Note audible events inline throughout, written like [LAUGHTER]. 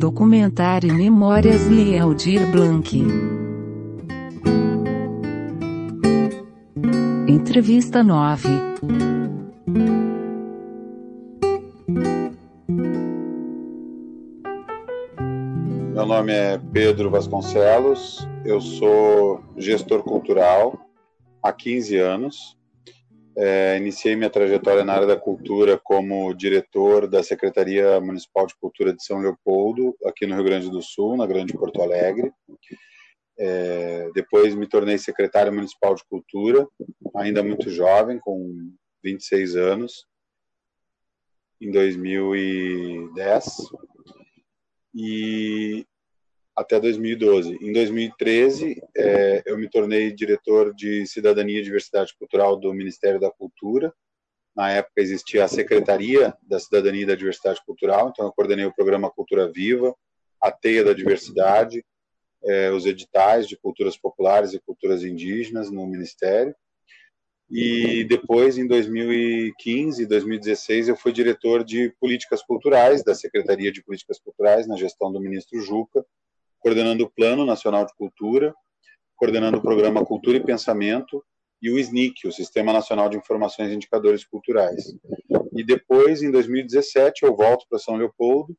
Documentário Memórias de Aldir Blanc. Entrevista 9. Meu nome é Pedro Vasconcelos, eu sou gestor cultural há 15 anos. É, iniciei minha trajetória na área da cultura como diretor da Secretaria Municipal de Cultura de São Leopoldo, aqui no Rio Grande do Sul, na Grande Porto Alegre. É, depois me tornei secretário municipal de cultura, ainda muito jovem, com 26 anos, em 2010. E até 2012. Em 2013, é, eu me tornei diretor de Cidadania e Diversidade Cultural do Ministério da Cultura. Na época existia a Secretaria da Cidadania e da Diversidade Cultural, então eu coordenei o programa Cultura Viva, a Teia da Diversidade, é, os editais de culturas populares e culturas indígenas no Ministério. E depois, em 2015 e 2016, eu fui diretor de políticas culturais da Secretaria de Políticas Culturais, na gestão do ministro Juca, coordenando o Plano Nacional de Cultura, coordenando o programa Cultura e Pensamento e o SNIC, o Sistema Nacional de Informações e Indicadores Culturais. E depois, em 2017, eu volto para São Leopoldo,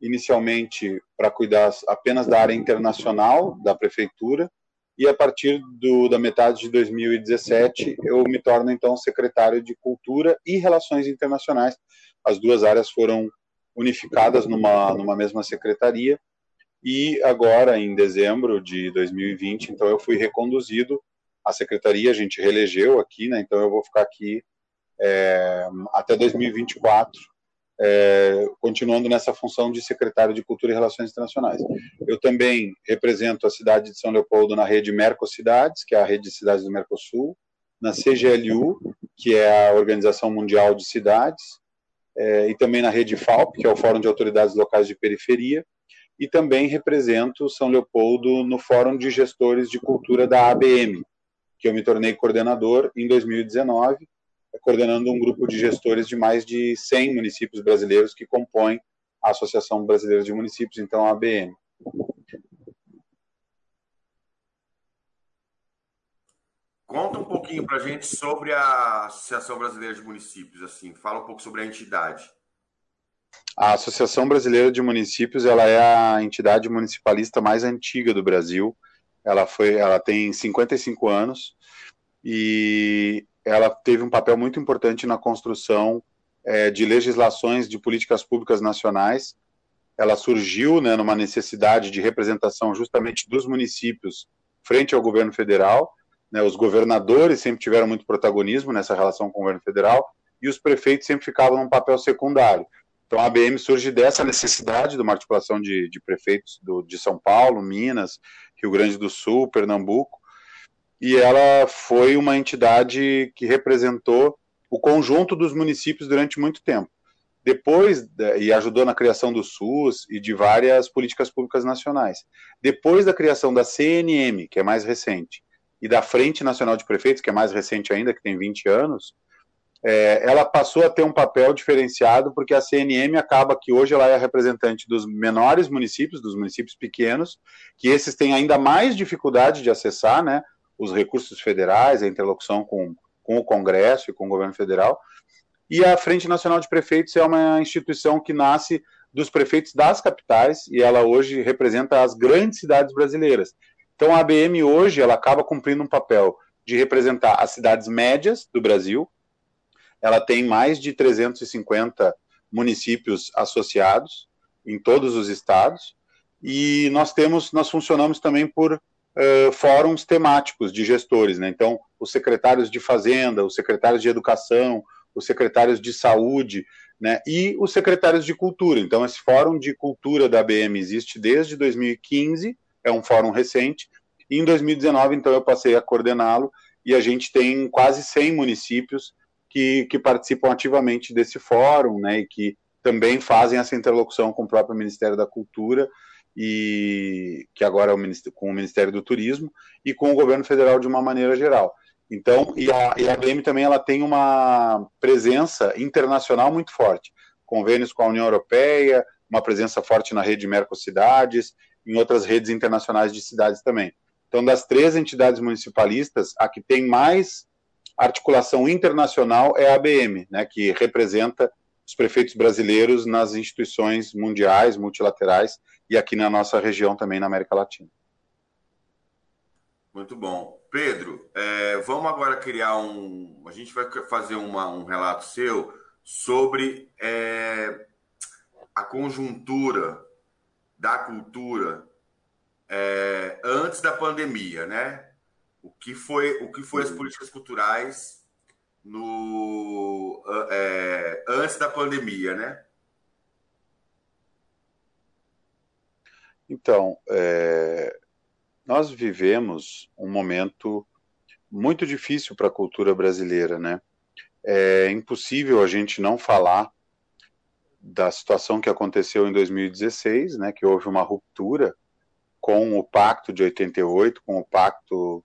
inicialmente para cuidar apenas da área internacional da prefeitura, e a partir do, da metade de 2017 eu me torno então secretário de Cultura e Relações Internacionais. As duas áreas foram unificadas numa, numa mesma secretaria e agora, em dezembro de 2020, então eu fui reconduzido à secretaria, a gente reelegeu aqui, né? Então eu vou ficar aqui é, até 2024, é, continuando nessa função de secretário de Cultura e Relações Internacionais. Eu também represento a cidade de São Leopoldo na rede Mercocidades, que é a rede de cidades do Mercosul, na CGLU, que é a Organização Mundial de Cidades, é, e também na rede FALP, que é o Fórum de Autoridades Locais de Periferia, e também represento São Leopoldo no Fórum de Gestores de Cultura da ABM, que eu me tornei coordenador em 2019, coordenando um grupo de gestores de mais de 100 municípios brasileiros que compõem a Associação Brasileira de Municípios, então a ABM. Conta um pouquinho para a gente sobre a Associação Brasileira de Municípios, assim, fala um pouco sobre a entidade. A Associação Brasileira de Municípios ela é a entidade municipalista mais antiga do Brasil. Ela foi, ela tem 55 anos e ela teve um papel muito importante na construção é, de legislações de políticas públicas nacionais. Ela surgiu, né, numa necessidade de representação justamente dos municípios frente ao governo federal. Né, os governadores sempre tiveram muito protagonismo nessa relação com o governo federal e os prefeitos sempre ficavam num papel secundário. Então a ABM surge dessa necessidade de uma articulação de, de prefeitos do, de São Paulo, Minas, Rio Grande do Sul, Pernambuco, e ela foi uma entidade que representou o conjunto dos municípios durante muito tempo. Depois, e ajudou na criação do SUS e de várias políticas públicas nacionais. Depois da criação da CNM, que é mais recente, e da Frente Nacional de Prefeitos, que é mais recente ainda, que tem 20 anos, é, ela passou a ter um papel diferenciado porque a CNM acaba que hoje ela é representante dos menores municípios, dos municípios pequenos, que esses têm ainda mais dificuldade de acessar, né, os recursos federais, a interlocução com, com o Congresso e com o governo federal. E a Frente Nacional de Prefeitos é uma instituição que nasce dos prefeitos das capitais e ela hoje representa as grandes cidades brasileiras. Então a ABM hoje ela acaba cumprindo um papel de representar as cidades médias do Brasil, ela tem mais de 350 municípios associados em todos os estados e nós temos, nós funcionamos também por uh, fóruns temáticos de gestores, né? Então, os secretários de fazenda, os secretários de educação, os secretários de saúde, né? E os secretários de cultura. Então, esse fórum de cultura da ABM existe desde 2015, é um fórum recente. E em 2019, então, eu passei a coordená-lo e a gente tem quase 100 municípios que, que participam ativamente desse fórum, né, e que também fazem essa interlocução com o próprio Ministério da Cultura e que agora é o com o Ministério do Turismo e com o governo federal de uma maneira geral. Então, e a, e a ABM também ela tem uma presença internacional muito forte, convênios com a União Europeia, uma presença forte na rede Mercocidades, em outras redes internacionais de cidades também. Então, das três entidades municipalistas, a que tem mais articulação internacional é a ABM, né, que representa os prefeitos brasileiros nas instituições mundiais, multilaterais e aqui na nossa região também na América Latina. Muito bom. Pedro, é, vamos agora criar um. A gente vai fazer uma, um relato seu sobre é, a conjuntura da cultura é, antes da pandemia, né? O que foi, o que foi as uhum. políticas culturais no é, antes da pandemia, né? Então, é, nós vivemos um momento muito difícil para a cultura brasileira, né? É impossível a gente não falar da situação que aconteceu em 2016, né, que houve uma ruptura com o Pacto de 88, com o Pacto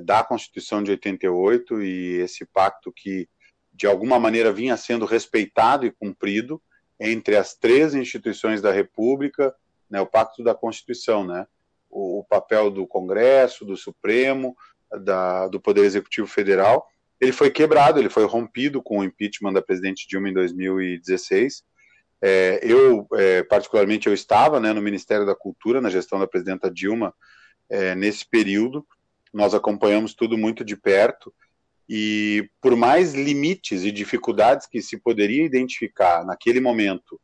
da Constituição de 88 e esse pacto que de alguma maneira vinha sendo respeitado e cumprido entre as três instituições da República, né, o Pacto da Constituição, né, o, o papel do Congresso, do Supremo, da, do Poder Executivo Federal, ele foi quebrado, ele foi rompido com o impeachment da presidente Dilma em 2016. É, eu, é, particularmente, eu estava né, no Ministério da Cultura, na gestão da presidenta Dilma, é, nesse período. Nós acompanhamos tudo muito de perto e por mais limites e dificuldades que se poderia identificar naquele momento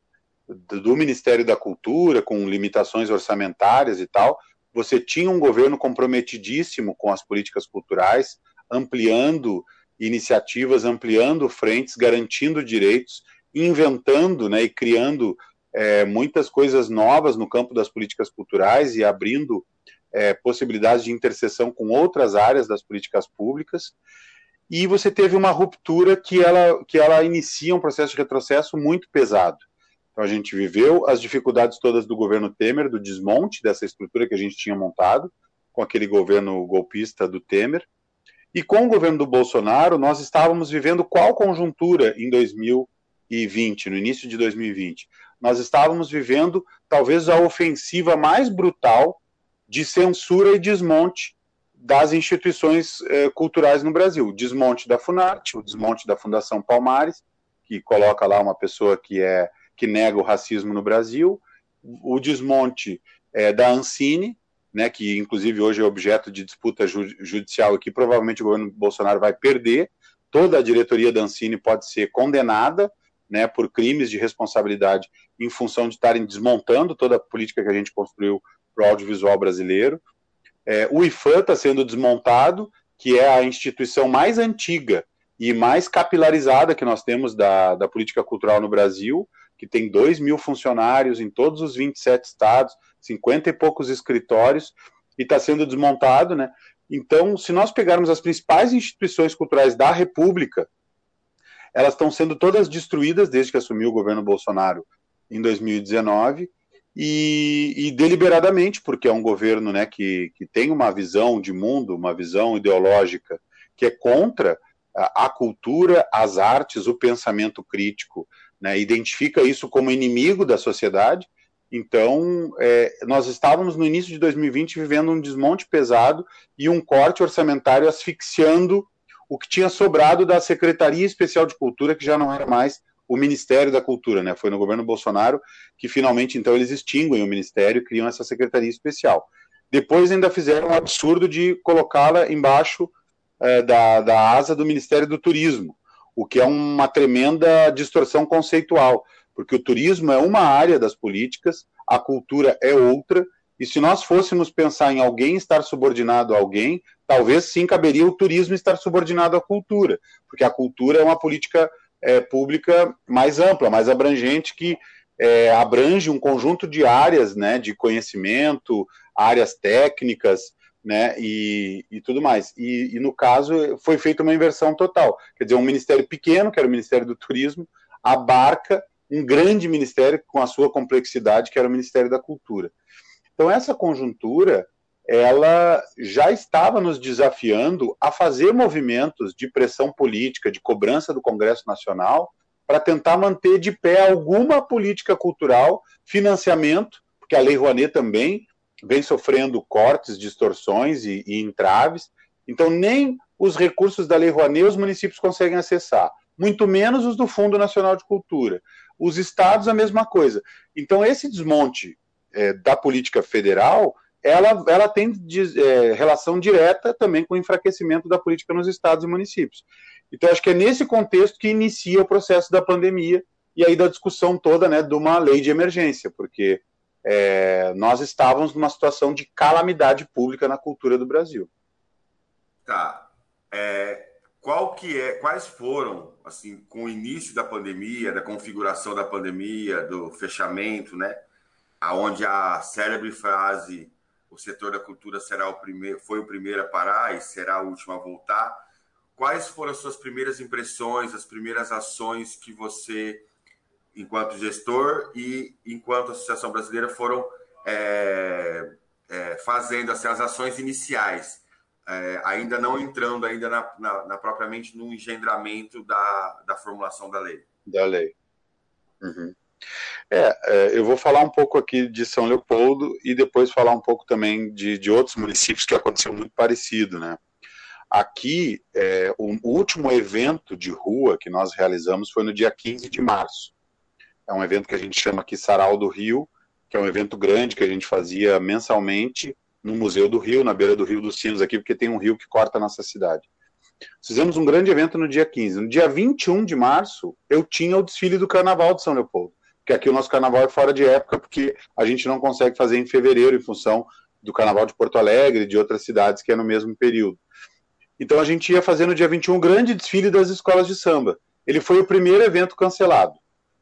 do Ministério da Cultura, com limitações orçamentárias e tal, você tinha um governo comprometidíssimo com as políticas culturais, ampliando iniciativas, ampliando frentes, garantindo direitos, inventando né, e criando é, muitas coisas novas no campo das políticas culturais e abrindo é, possibilidades de interseção com outras áreas das políticas públicas e você teve uma ruptura que ela, que ela inicia um processo de retrocesso muito pesado. Então a gente viveu as dificuldades todas do governo Temer, do desmonte dessa estrutura que a gente tinha montado, com aquele governo golpista do Temer. E com o governo do Bolsonaro, nós estávamos vivendo qual conjuntura em 2020, no início de 2020? Nós estávamos vivendo talvez a ofensiva mais brutal de censura e desmonte das instituições eh, culturais no Brasil. O desmonte da Funarte, o desmonte da Fundação Palmares, que coloca lá uma pessoa que é que nega o racismo no Brasil, o desmonte eh, da Ancine, né, que inclusive hoje é objeto de disputa ju judicial e que provavelmente o governo Bolsonaro vai perder. Toda a diretoria da Ancine pode ser condenada né, por crimes de responsabilidade em função de estarem desmontando toda a política que a gente construiu para o audiovisual brasileiro. É, o IFAM está sendo desmontado, que é a instituição mais antiga e mais capilarizada que nós temos da, da política cultural no Brasil, que tem 2 mil funcionários em todos os 27 estados, 50 e poucos escritórios, e está sendo desmontado, né? Então, se nós pegarmos as principais instituições culturais da República, elas estão sendo todas destruídas desde que assumiu o governo Bolsonaro em 2019, e, e, deliberadamente, porque é um governo né, que, que tem uma visão de mundo, uma visão ideológica que é contra a, a cultura, as artes, o pensamento crítico, né, identifica isso como inimigo da sociedade. Então, é, nós estávamos no início de 2020 vivendo um desmonte pesado e um corte orçamentário asfixiando o que tinha sobrado da Secretaria Especial de Cultura, que já não era mais o Ministério da Cultura, né? Foi no governo Bolsonaro que finalmente então eles extinguem o ministério e criam essa secretaria especial. Depois ainda fizeram o absurdo de colocá-la embaixo é, da, da asa do Ministério do Turismo, o que é uma tremenda distorção conceitual, porque o turismo é uma área das políticas, a cultura é outra, e se nós fôssemos pensar em alguém estar subordinado a alguém, talvez sim caberia o turismo estar subordinado à cultura, porque a cultura é uma política é, pública mais ampla, mais abrangente, que é, abrange um conjunto de áreas né, de conhecimento, áreas técnicas, né, e, e tudo mais. E, e, no caso foi feita uma inversão total. Quer dizer, um ministério pequeno, que era o Ministério do Turismo, abarca um grande ministério com a sua complexidade, que era o Ministério da Cultura. Então essa conjuntura ela já estava nos desafiando a fazer movimentos de pressão política, de cobrança do Congresso Nacional, para tentar manter de pé alguma política cultural, financiamento, porque a Lei Rouanet também vem sofrendo cortes, distorções e, e entraves. Então, nem os recursos da Lei Rouanet os municípios conseguem acessar, muito menos os do Fundo Nacional de Cultura. Os estados, a mesma coisa. Então, esse desmonte é, da política federal ela, ela tem é, relação direta também com o enfraquecimento da política nos estados e municípios. Então, acho que é nesse contexto que inicia o processo da pandemia e aí da discussão toda né, de uma lei de emergência, porque é, nós estávamos numa situação de calamidade pública na cultura do Brasil. Tá. É, qual que é, quais foram, assim, com o início da pandemia, da configuração da pandemia, do fechamento, né? Aonde a célebre frase o setor da cultura será o primeiro, foi o primeiro a parar e será o último a voltar. Quais foram as suas primeiras impressões, as primeiras ações que você, enquanto gestor e enquanto Associação Brasileira, foram é, é, fazendo assim, as ações iniciais, é, ainda não entrando ainda na, na, na, propriamente no engendramento da, da formulação da lei? Da lei. Uhum. É, é, eu vou falar um pouco aqui de São Leopoldo e depois falar um pouco também de, de outros municípios que aconteceu muito parecido, né? Aqui, é, o último evento de rua que nós realizamos foi no dia 15 de março. É um evento que a gente chama aqui Sarau do Rio, que é um evento grande que a gente fazia mensalmente no Museu do Rio, na beira do Rio dos Sinos aqui, porque tem um rio que corta a nossa cidade. Fizemos um grande evento no dia 15. No dia 21 de março, eu tinha o desfile do Carnaval de São Leopoldo que aqui o nosso carnaval é fora de época, porque a gente não consegue fazer em fevereiro, em função do carnaval de Porto Alegre de outras cidades que é no mesmo período. Então a gente ia fazer no dia 21 um grande desfile das escolas de samba. Ele foi o primeiro evento cancelado.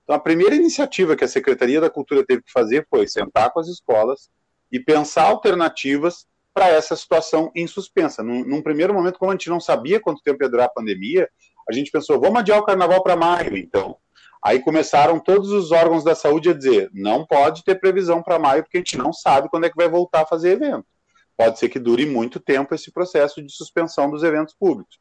Então a primeira iniciativa que a Secretaria da Cultura teve que fazer foi sentar com as escolas e pensar alternativas para essa situação em suspensa. Num, num, primeiro momento, como a gente não sabia quanto tempo ia durar a pandemia, a gente pensou, vamos adiar o carnaval para maio, então. Aí começaram todos os órgãos da saúde a dizer: não pode ter previsão para maio, porque a gente não sabe quando é que vai voltar a fazer evento. Pode ser que dure muito tempo esse processo de suspensão dos eventos públicos.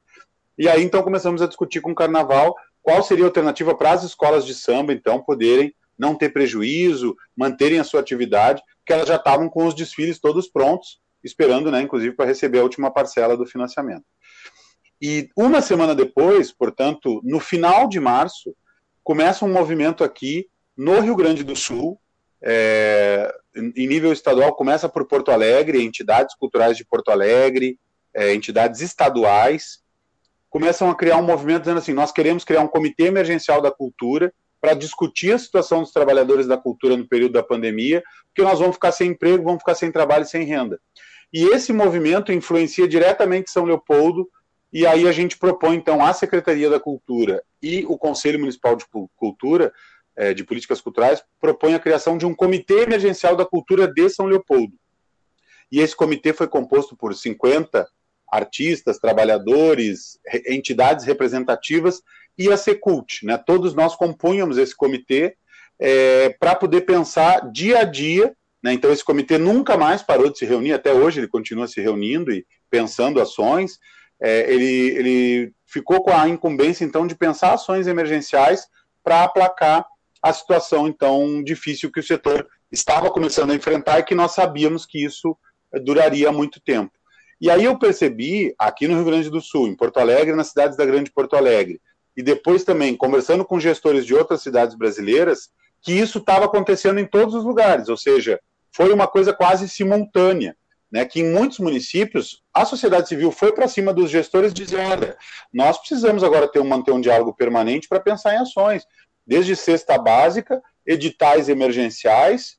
E aí então começamos a discutir com o carnaval qual seria a alternativa para as escolas de samba, então, poderem não ter prejuízo, manterem a sua atividade, porque elas já estavam com os desfiles todos prontos, esperando, né, inclusive, para receber a última parcela do financiamento. E uma semana depois, portanto, no final de março, começa um movimento aqui no Rio Grande do Sul, é, em nível estadual, começa por Porto Alegre, entidades culturais de Porto Alegre, é, entidades estaduais, começam a criar um movimento dizendo assim: nós queremos criar um comitê emergencial da cultura para discutir a situação dos trabalhadores da cultura no período da pandemia, porque nós vamos ficar sem emprego, vamos ficar sem trabalho e sem renda. E esse movimento influencia diretamente São Leopoldo, e aí a gente propõe, então, à Secretaria da Cultura e o Conselho Municipal de Cultura, é, de Políticas Culturais, propõe a criação de um Comitê Emergencial da Cultura de São Leopoldo. E esse comitê foi composto por 50 artistas, trabalhadores, entidades representativas e a Secult. Né? Todos nós compunhamos esse comitê é, para poder pensar dia a dia. Né? Então, esse comitê nunca mais parou de se reunir, até hoje ele continua se reunindo e pensando ações é, ele, ele ficou com a incumbência, então, de pensar ações emergenciais para aplacar a situação, então, difícil que o setor estava começando a enfrentar e que nós sabíamos que isso duraria muito tempo. E aí eu percebi, aqui no Rio Grande do Sul, em Porto Alegre, nas cidades da Grande Porto Alegre, e depois também conversando com gestores de outras cidades brasileiras, que isso estava acontecendo em todos os lugares, ou seja, foi uma coisa quase simultânea né, que em muitos municípios a sociedade civil foi para cima dos gestores dizendo, olha, nós precisamos agora ter um, manter um diálogo permanente para pensar em ações, desde cesta básica, editais emergenciais,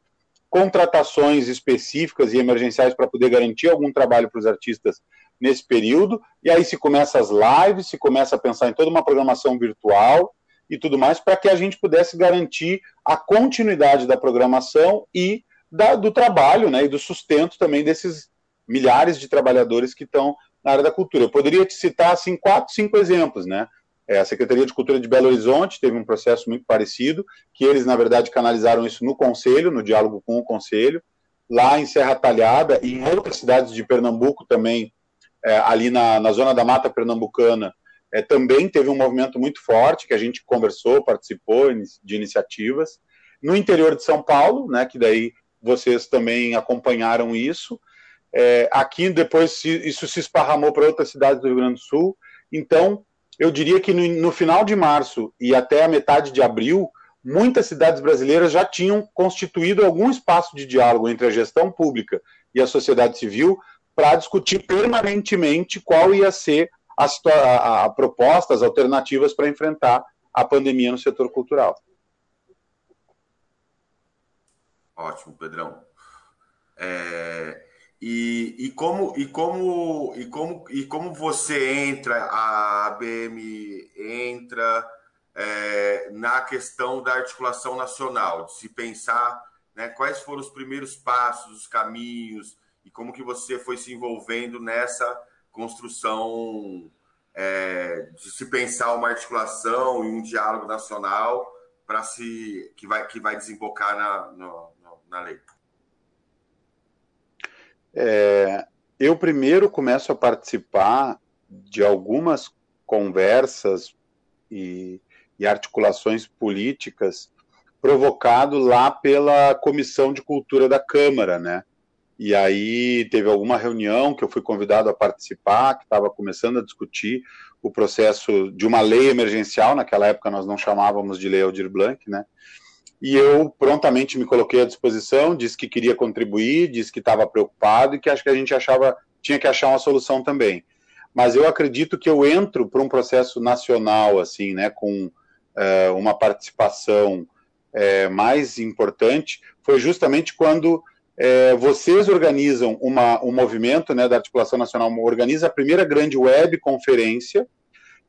contratações específicas e emergenciais para poder garantir algum trabalho para os artistas nesse período, e aí se começa as lives, se começa a pensar em toda uma programação virtual e tudo mais, para que a gente pudesse garantir a continuidade da programação e da, do trabalho né, e do sustento também desses milhares de trabalhadores que estão na área da cultura. Eu poderia te citar assim, quatro, cinco exemplos. Né? É, a Secretaria de Cultura de Belo Horizonte teve um processo muito parecido, que eles, na verdade, canalizaram isso no Conselho, no diálogo com o Conselho. Lá em Serra Talhada e em outras cidades de Pernambuco também, é, ali na, na zona da Mata Pernambucana, é, também teve um movimento muito forte, que a gente conversou, participou de iniciativas. No interior de São Paulo, né, que daí vocês também acompanharam isso. É, aqui, depois, isso se esparramou para outras cidades do Rio Grande do Sul. Então, eu diria que no, no final de março e até a metade de abril, muitas cidades brasileiras já tinham constituído algum espaço de diálogo entre a gestão pública e a sociedade civil para discutir permanentemente qual ia ser a, a, a alternativas para enfrentar a pandemia no setor cultural. Ótimo, Pedrão. É, e, e, como, e, como, e, como, e como você entra, a ABM entra é, na questão da articulação nacional, de se pensar né, quais foram os primeiros passos, os caminhos, e como que você foi se envolvendo nessa construção é, de se pensar uma articulação e um diálogo nacional para se que vai que vai desembocar na, no, na lei? É, eu primeiro começo a participar de algumas conversas e, e articulações políticas provocado lá pela Comissão de Cultura da Câmara, né? E aí teve alguma reunião que eu fui convidado a participar, que estava começando a discutir o processo de uma lei emergencial, naquela época nós não chamávamos de lei Aldir Blanc, né? E eu prontamente me coloquei à disposição, disse que queria contribuir, disse que estava preocupado e que acho que a gente achava tinha que achar uma solução também. Mas eu acredito que eu entro para um processo nacional, assim, né, com é, uma participação é, mais importante, foi justamente quando é, vocês organizam uma, um movimento né, da Articulação Nacional, organiza a primeira grande web conferência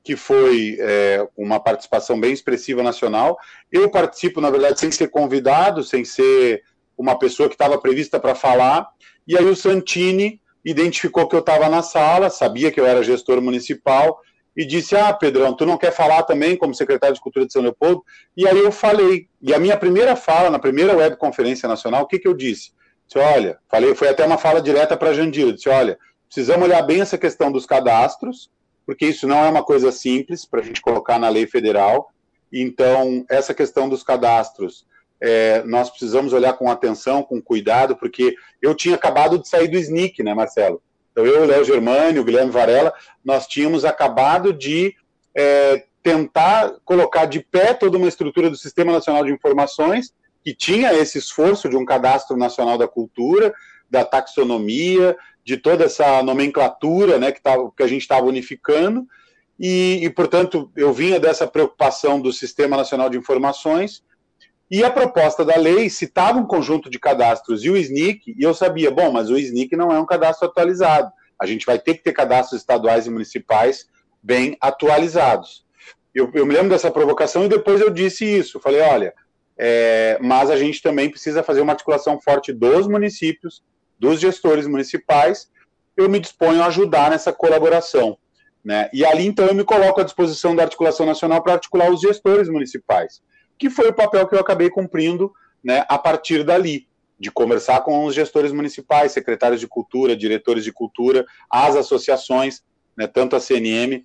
que foi é, uma participação bem expressiva nacional. Eu participo, na verdade, sem ser convidado, sem ser uma pessoa que estava prevista para falar, e aí o Santini identificou que eu estava na sala, sabia que eu era gestor municipal, e disse: Ah, Pedrão, tu não quer falar também como secretário de Cultura de São Leopoldo? E aí eu falei. E a minha primeira fala, na primeira webconferência nacional, o que, que eu disse? Disse: Olha, falei, foi até uma fala direta para a Jandira. Disse: Olha, precisamos olhar bem essa questão dos cadastros, porque isso não é uma coisa simples para a gente colocar na lei federal. Então, essa questão dos cadastros, é, nós precisamos olhar com atenção, com cuidado, porque eu tinha acabado de sair do SNIC, né, Marcelo? Então, eu, Léo o Guilherme Varela, nós tínhamos acabado de é, tentar colocar de pé toda uma estrutura do Sistema Nacional de Informações, que tinha esse esforço de um cadastro nacional da cultura, da taxonomia, de toda essa nomenclatura né, que, tava, que a gente estava unificando, e, e, portanto, eu vinha dessa preocupação do Sistema Nacional de Informações, e a proposta da lei citava um conjunto de cadastros e o SNIC, e eu sabia, bom, mas o SNIC não é um cadastro atualizado, a gente vai ter que ter cadastros estaduais e municipais bem atualizados. Eu, eu me lembro dessa provocação e depois eu disse isso, falei, olha, é, mas a gente também precisa fazer uma articulação forte dos municípios, dos gestores municipais, eu me disponho a ajudar nessa colaboração. Né? E ali, então, eu me coloco à disposição da articulação nacional para articular os gestores municipais, que foi o papel que eu acabei cumprindo né, a partir dali, de conversar com os gestores municipais, secretários de cultura, diretores de cultura, as associações, né, tanto a CNM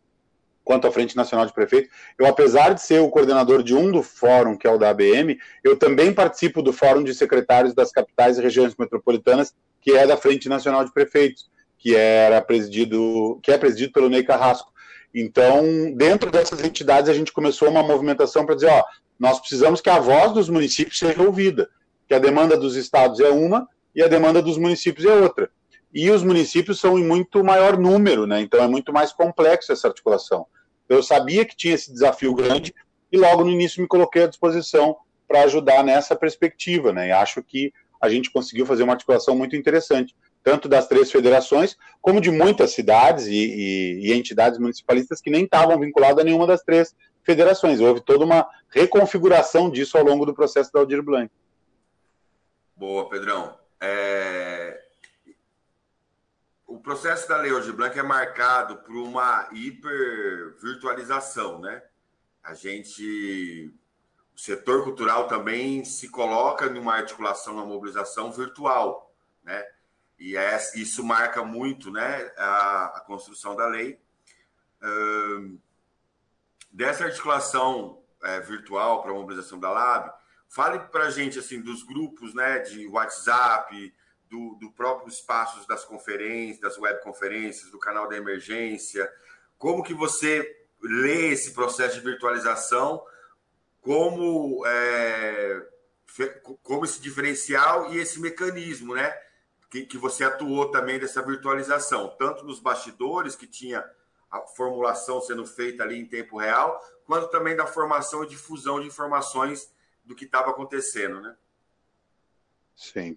quanto à Frente Nacional de Prefeitos. Eu, apesar de ser o coordenador de um do fórum, que é o da ABM, eu também participo do Fórum de Secretários das Capitais e Regiões Metropolitanas, que é da Frente Nacional de Prefeitos, que era presidido, que é presidido pelo Ney Carrasco. Então, dentro dessas entidades, a gente começou uma movimentação para dizer, ó, nós precisamos que a voz dos municípios seja ouvida, que a demanda dos estados é uma e a demanda dos municípios é outra. E os municípios são em muito maior número, né? Então é muito mais complexo essa articulação. Eu sabia que tinha esse desafio grande e logo no início me coloquei à disposição para ajudar nessa perspectiva, né? E acho que a gente conseguiu fazer uma articulação muito interessante, tanto das três federações, como de muitas cidades e, e, e entidades municipalistas que nem estavam vinculadas a nenhuma das três federações. Houve toda uma reconfiguração disso ao longo do processo da Aldir Blanc. Boa, Pedrão. É... O processo da Lei Aldir Blanc é marcado por uma hipervirtualização, né? A gente o setor cultural também se coloca numa articulação, numa mobilização virtual, né? E é, isso marca muito, né, a, a construção da lei. dessa articulação é, virtual para a mobilização da Lab, fale para a gente assim dos grupos, né, de WhatsApp, do, do próprio espaços das conferências, das webconferências, do canal da emergência, como que você lê esse processo de virtualização como é, como esse diferencial e esse mecanismo, né? Que, que você atuou também dessa virtualização, tanto nos bastidores, que tinha a formulação sendo feita ali em tempo real, quanto também da formação e difusão de informações do que estava acontecendo, né? Sim.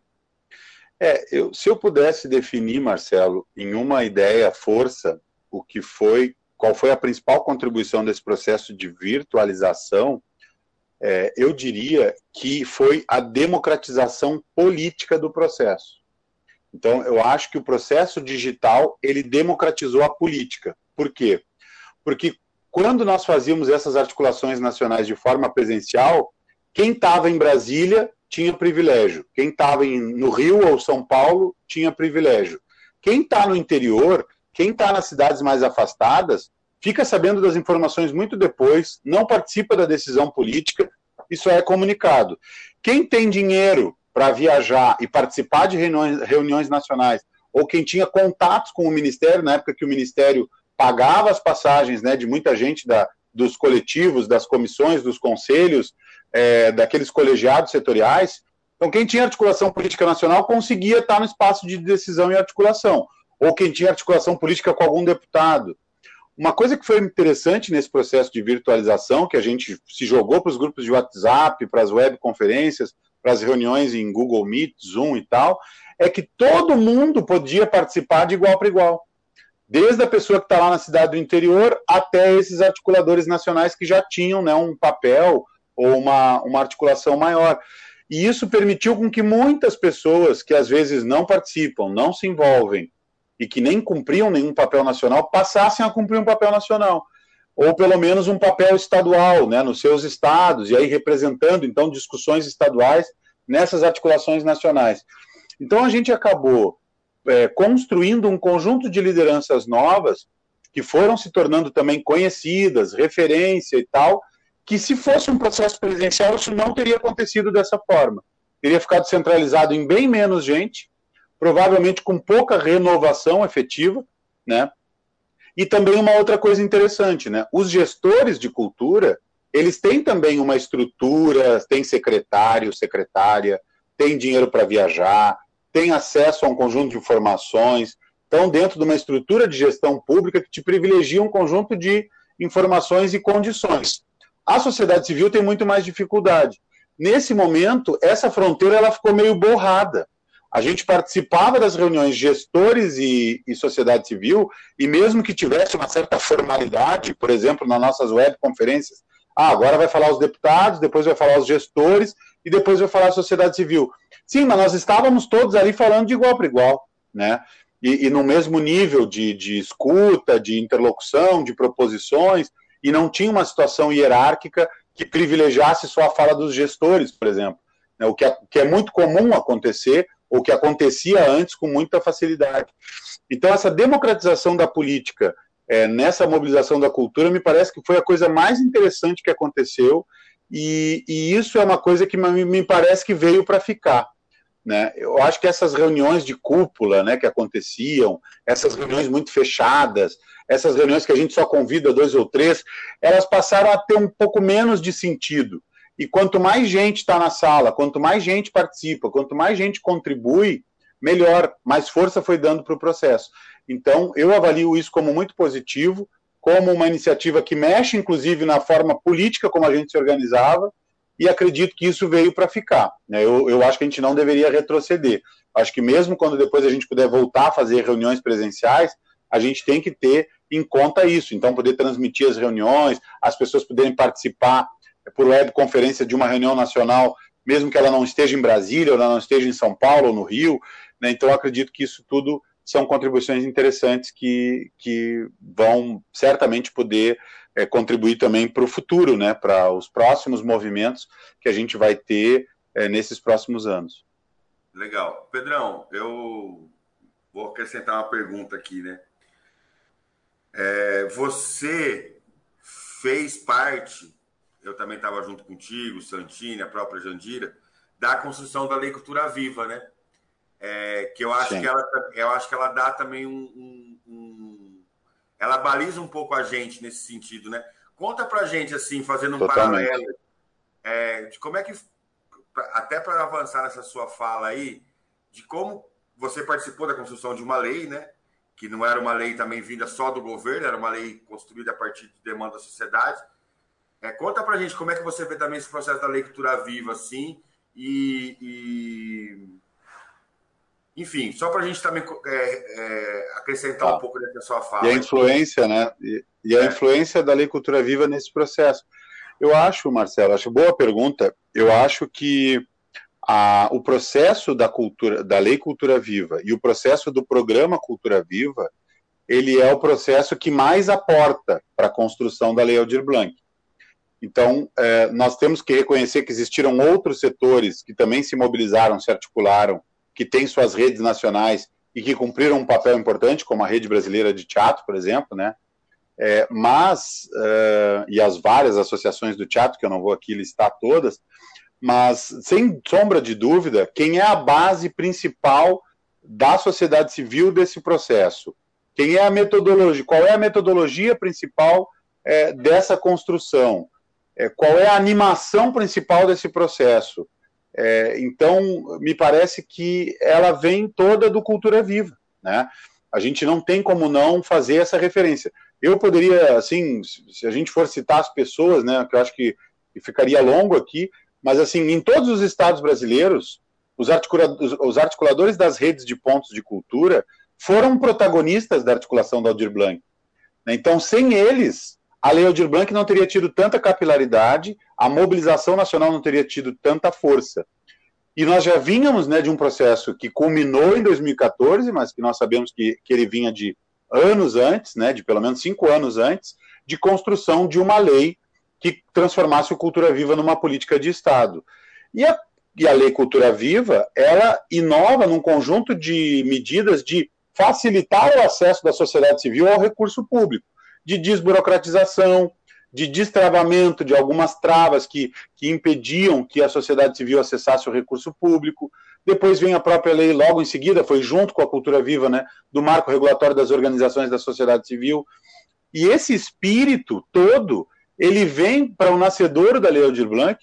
É, eu, se eu pudesse definir, Marcelo, em uma ideia, força, o que foi, qual foi a principal contribuição desse processo de virtualização, é, eu diria que foi a democratização política do processo. Então, eu acho que o processo digital ele democratizou a política. Por quê? Porque quando nós fazíamos essas articulações nacionais de forma presencial, quem estava em Brasília tinha privilégio, quem estava no Rio ou São Paulo tinha privilégio. Quem está no interior, quem está nas cidades mais afastadas, fica sabendo das informações muito depois, não participa da decisão política, isso é comunicado. Quem tem dinheiro para viajar e participar de reuniões, reuniões nacionais, ou quem tinha contatos com o Ministério, na época que o Ministério pagava as passagens né, de muita gente da, dos coletivos, das comissões, dos conselhos, é, daqueles colegiados setoriais. Então, quem tinha articulação política nacional conseguia estar no espaço de decisão e articulação, ou quem tinha articulação política com algum deputado. Uma coisa que foi interessante nesse processo de virtualização, que a gente se jogou para os grupos de WhatsApp, para as webconferências, para as reuniões em Google Meet, Zoom e tal, é que todo mundo podia participar de igual para igual. Desde a pessoa que está lá na cidade do interior até esses articuladores nacionais que já tinham né, um papel ou uma, uma articulação maior. E isso permitiu com que muitas pessoas que às vezes não participam, não se envolvem, e que nem cumpriam nenhum papel nacional passassem a cumprir um papel nacional ou pelo menos um papel estadual, né, nos seus estados, e aí representando, então, discussões estaduais nessas articulações nacionais. Então, a gente acabou é, construindo um conjunto de lideranças novas, que foram se tornando também conhecidas, referência e tal, que se fosse um processo presidencial, isso não teria acontecido dessa forma. Teria ficado centralizado em bem menos gente, provavelmente com pouca renovação efetiva, né? E também uma outra coisa interessante, né? Os gestores de cultura, eles têm também uma estrutura, têm secretário, secretária, têm dinheiro para viajar, têm acesso a um conjunto de informações, estão dentro de uma estrutura de gestão pública que te privilegia um conjunto de informações e condições. A sociedade civil tem muito mais dificuldade. Nesse momento, essa fronteira ela ficou meio borrada a gente participava das reuniões gestores e, e, sociedade civil, e mesmo que tivesse uma certa formalidade, por exemplo, nas nossas webconferências, ah, agora vai falar os deputados, depois vai falar os gestores, e depois vai falar a sociedade civil. Sim, mas nós estávamos todos ali falando de igual para igual, né? E, e no mesmo nível de, de escuta, de interlocução, de proposições, e não tinha uma situação hierárquica que privilegiasse só a fala dos gestores, por exemplo. Né? O que é, que é muito comum acontecer o que acontecia antes com muita facilidade. Então, essa democratização da política é, nessa mobilização da cultura me parece que foi a coisa mais interessante que aconteceu, e, e isso é uma coisa que me, me parece que veio para ficar. Né? Eu acho que essas reuniões de cúpula né, que aconteciam, essas reuniões muito fechadas, essas reuniões que a gente só convida dois ou três, elas passaram a ter um pouco menos de sentido. E quanto mais gente está na sala, quanto mais gente participa, quanto mais gente contribui, melhor, mais força foi dando para o processo. Então, eu avalio isso como muito positivo, como uma iniciativa que mexe, inclusive, na forma política como a gente se organizava, e acredito que isso veio para ficar. Né? Eu, eu acho que a gente não deveria retroceder. Acho que mesmo quando depois a gente puder voltar a fazer reuniões presenciais, a gente tem que ter em conta isso. Então, poder transmitir as reuniões, as pessoas poderem participar por webconferência de uma reunião nacional, mesmo que ela não esteja em Brasília, ou ela não esteja em São Paulo ou no Rio. Né? Então, acredito que isso tudo são contribuições interessantes que, que vão certamente poder é, contribuir também para o futuro, né? para os próximos movimentos que a gente vai ter é, nesses próximos anos. Legal. Pedrão, eu vou acrescentar uma pergunta aqui, né? É, você fez parte, eu também estava junto contigo, Santini, a própria Jandira, da construção da Lei Cultura Viva, né? É, que eu acho que ela, eu acho que ela dá também um, um, um, ela baliza um pouco a gente nesse sentido, né? Conta pra gente assim, fazendo um Totalmente. paralelo, é, de como é que até para avançar nessa sua fala aí, de como você participou da construção de uma lei, né? Que não era uma lei também vinda só do governo, era uma lei construída a partir de demanda da sociedade. É, conta pra gente como é que você vê também esse processo da lei cultura viva, assim, e, e... enfim, só para a gente também é, é, acrescentar um pouco dessa sua fala. E a influência, né? E, e a é. influência da lei cultura viva nesse processo. Eu acho, Marcelo, acho boa pergunta. Eu acho que a, o processo da cultura, da lei cultura viva e o processo do programa cultura viva, ele é o processo que mais aporta para a construção da lei Aldir Blanc. Então, é, nós temos que reconhecer que existiram outros setores que também se mobilizaram, se articularam, que têm suas redes nacionais e que cumpriram um papel importante, como a Rede Brasileira de Teatro, por exemplo, né? É, mas, uh, e as várias associações do teatro, que eu não vou aqui listar todas, mas, sem sombra de dúvida, quem é a base principal da sociedade civil desse processo? Quem é a metodologia? Qual é a metodologia principal é, dessa construção? É, qual é a animação principal desse processo? É, então, me parece que ela vem toda do Cultura Viva, né? A gente não tem como não fazer essa referência. Eu poderia, assim, se a gente for citar as pessoas, né, que eu acho que, ficaria longo aqui, mas assim, em todos os estados brasileiros, os, articula os articuladores das redes de pontos de cultura foram protagonistas da articulação da Aldir Blanc. Né? Então, sem eles, a Lei Aldir Blanc não teria tido tanta capilaridade, a mobilização nacional não teria tido tanta força. E nós já vínhamos né, de um processo que culminou em 2014, mas que nós sabemos que, que ele vinha de anos antes, né, de pelo menos cinco anos antes, de construção de uma lei que transformasse o Cultura Viva numa política de Estado. E a, e a Lei Cultura Viva, ela inova num conjunto de medidas de facilitar o acesso da sociedade civil ao recurso público, de desburocratização, de destravamento de algumas travas que, que impediam que a sociedade civil acessasse o recurso público, depois vem a própria lei, logo em seguida, foi junto com a Cultura Viva, né, do marco regulatório das organizações da sociedade civil. E esse espírito todo, ele vem para o nascedouro da Lei Aldir Blanc,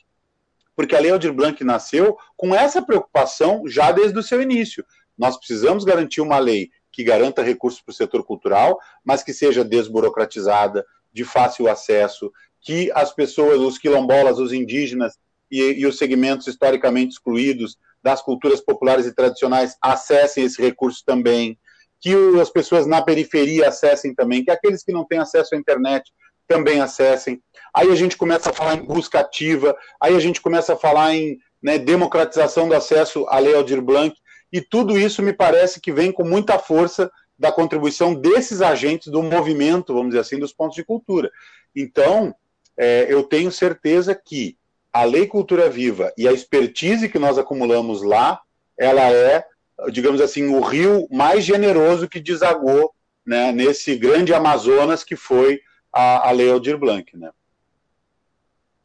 porque a Lei Aldir Blanc nasceu com essa preocupação já desde o seu início. Nós precisamos garantir uma lei que garanta recursos para o setor cultural, mas que seja desburocratizada, de fácil acesso, que as pessoas, os quilombolas, os indígenas e, e os segmentos historicamente excluídos das culturas populares e tradicionais acessem esse recurso também, que as pessoas na periferia acessem também, que aqueles que não têm acesso à internet também acessem. Aí a gente começa a falar em busca ativa, aí a gente começa a falar em né, democratização do acesso à Lei Aldir Blanc, e tudo isso me parece que vem com muita força da contribuição desses agentes do movimento, vamos dizer assim, dos pontos de cultura. Então, é, eu tenho certeza que a Lei Cultura Viva e a expertise que nós acumulamos lá, ela é, digamos assim, o rio mais generoso que desagou né, nesse grande Amazonas que foi a, a Lei Aldir Blanc. Né?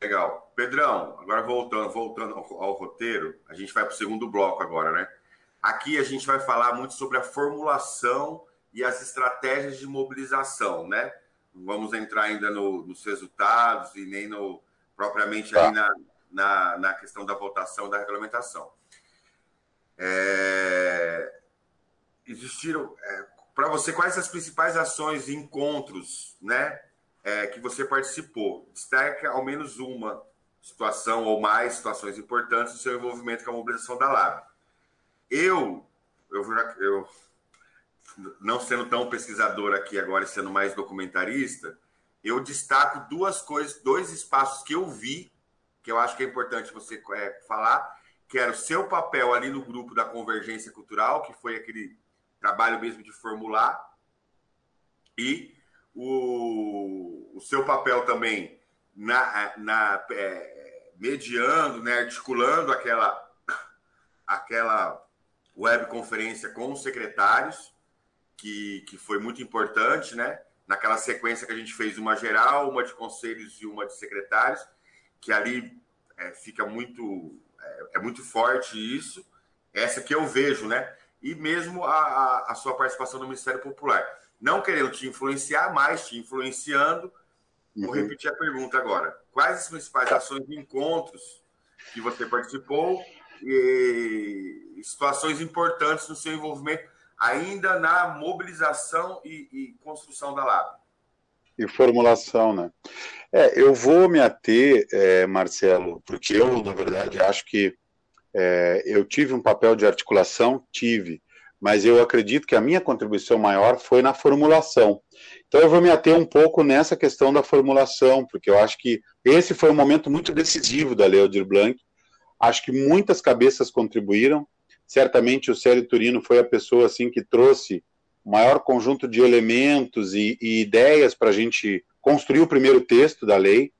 Legal. Pedrão, agora voltando, voltando ao, ao roteiro, a gente vai para o segundo bloco agora, né? Aqui a gente vai falar muito sobre a formulação e as estratégias de mobilização, né? Não vamos entrar ainda no, nos resultados e nem no, propriamente tá. aí na, na, na, questão da votação da regulamentação. É, existiram, é, para você, quais as principais ações e encontros né, é, que você participou? Destaque ao menos uma situação ou mais situações importantes do seu envolvimento com a mobilização da LAB. Eu, eu, eu não sendo tão pesquisador aqui agora sendo mais documentarista, eu destaco duas coisas, dois espaços que eu vi, que eu acho que é importante você é, falar, que era o seu papel ali no grupo da Convergência Cultural, que foi aquele trabalho mesmo de formular, e o, o seu papel também na, na é, mediando, né, articulando aquela, aquela webconferência com os secretários, que, que foi muito importante, né? naquela sequência que a gente fez uma geral, uma de conselhos e uma de secretários, que ali é, fica muito é, é, muito forte isso. Essa que eu vejo, né? E mesmo a, a, a sua participação no Ministério Popular. Não querendo te influenciar, mas te influenciando. Vou uhum. repetir a pergunta agora. Quais as principais ações e encontros que você participou e, situações importantes no seu envolvimento ainda na mobilização e, e construção da Lab? E formulação, né? É, eu vou me ater, é, Marcelo, porque eu, na verdade, acho que é, eu tive um papel de articulação, tive, mas eu acredito que a minha contribuição maior foi na formulação. Então eu vou me ater um pouco nessa questão da formulação, porque eu acho que esse foi um momento muito decisivo da Lei Aldir Blanc. Acho que muitas cabeças contribuíram. Certamente o Célio Turino foi a pessoa assim que trouxe o maior conjunto de elementos e, e ideias para a gente construir o primeiro texto da lei,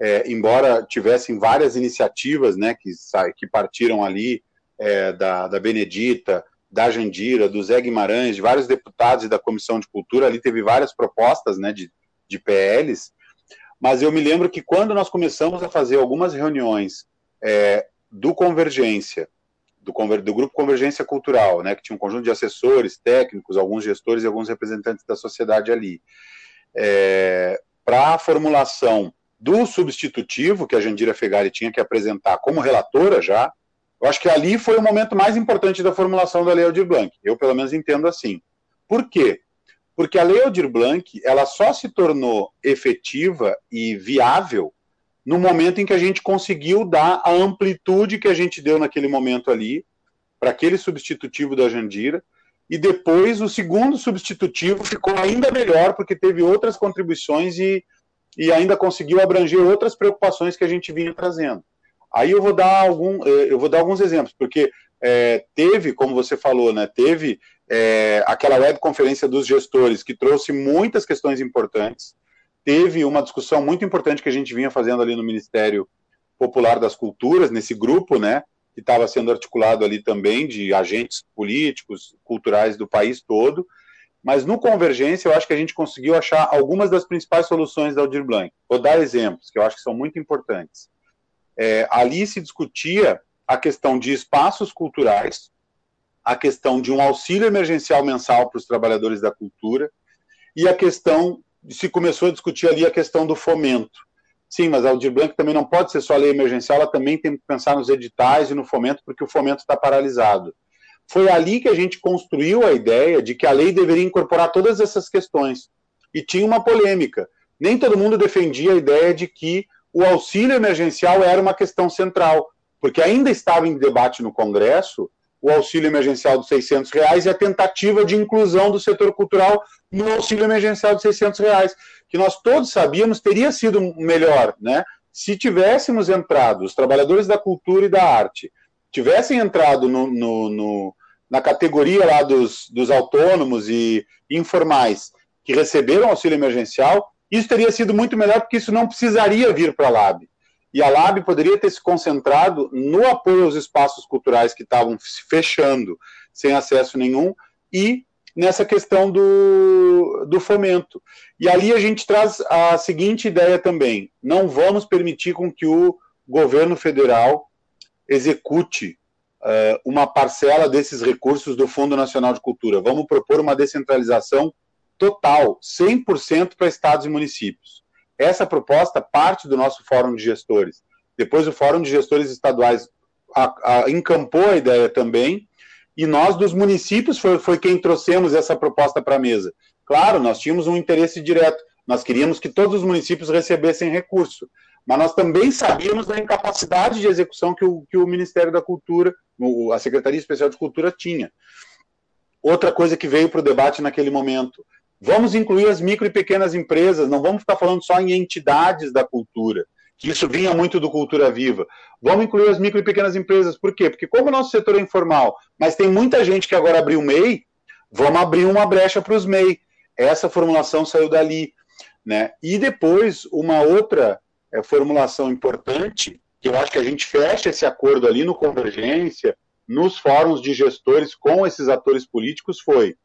é, embora tivessem várias iniciativas né, que, que partiram ali é, da, da Benedita, da Jandira, do Zé Guimarães, de vários deputados e da Comissão de Cultura, ali teve várias propostas né, de, de PLs, mas eu me lembro que quando nós começamos a fazer algumas reuniões é, do Convergência, do, do, Grupo Convergência Cultural, né, que tinha um conjunto de assessores, técnicos, alguns gestores e alguns representantes da sociedade ali, é, para a formulação do substitutivo que a Jandira Fegari tinha que apresentar como relatora já, eu acho que ali foi o momento mais importante da formulação da Lei Aldir Blanc. Eu, pelo menos, entendo assim. Por quê? Porque a Lei Aldir Blanc ela só se tornou efetiva e viável no momento em que a gente conseguiu dar a amplitude que a gente deu naquele momento ali para aquele substitutivo da Jandira e depois o segundo substitutivo ficou ainda melhor porque teve outras contribuições e, e ainda conseguiu abranger outras preocupações que a gente vinha trazendo. Aí eu vou dar algum, eh, eu vou dar alguns exemplos, porque é, teve, como você falou, né, teve é, aquela webconferência dos gestores que trouxe muitas questões importantes, teve uma discussão muito importante que a gente vinha fazendo ali no Ministério Popular das Culturas, nesse grupo, né, que estava sendo articulado ali também de agentes políticos, culturais do país todo. Mas no Convergência, eu acho que a gente conseguiu achar algumas das principais soluções da Aldir Blanc. Vou dar exemplos, que eu acho que são muito importantes. É, ali se discutia a questão de espaços culturais, a questão de um auxílio emergencial mensal para os trabalhadores da cultura, e a questão, se começou a discutir ali a questão do fomento. Sim, mas a Aldir Blanc também não pode ser só lei emergencial, ela também tem que pensar nos editais e no fomento, porque o fomento está paralisado. Foi ali que a gente construiu a ideia de que a lei deveria incorporar todas essas questões. E tinha uma polêmica. Nem todo mundo defendia a ideia de que o auxílio emergencial era uma questão central, porque ainda estava em debate no Congresso o auxílio emergencial dos 600 reais e a tentativa de inclusão do setor cultural no auxílio emergencial de 600 reais, que nós todos sabíamos teria sido melhor, né? Se tivéssemos entrado, os trabalhadores da cultura e da arte, tivessem entrado no, no, no, na categoria lá dos, dos autônomos e informais que receberam auxílio emergencial, isso teria sido muito melhor, porque isso não precisaria vir para a LAB. E a LAB poderia ter se concentrado no apoio aos espaços culturais que estavam se fechando, sem acesso nenhum, e nessa questão do, do fomento. E ali a gente traz a seguinte ideia também: não vamos permitir com que o governo federal execute uh, uma parcela desses recursos do Fundo Nacional de Cultura. Vamos propor uma descentralização total, 100% para estados e municípios. Essa proposta parte do nosso Fórum de Gestores. Depois o Fórum de Gestores Estaduais a, a, encampou a ideia também, e nós dos municípios foi, foi quem trouxemos essa proposta para a mesa. Claro, nós tínhamos um interesse direto, nós queríamos que todos os municípios recebessem recurso, mas nós também sabíamos da incapacidade de execução que o, que o Ministério da Cultura, a Secretaria Especial de Cultura tinha. Outra coisa que veio para o debate naquele momento, Vamos incluir as micro e pequenas empresas, não vamos ficar falando só em entidades da cultura, que isso vinha muito do Cultura Viva. Vamos incluir as micro e pequenas empresas, por quê? Porque como o nosso setor é informal, mas tem muita gente que agora abriu MEI, vamos abrir uma brecha para os MEI. Essa formulação saiu dali. Né? E depois, uma outra é, formulação importante, que eu acho que a gente fecha esse acordo ali no Convergência, nos fóruns de gestores com esses atores políticos, foi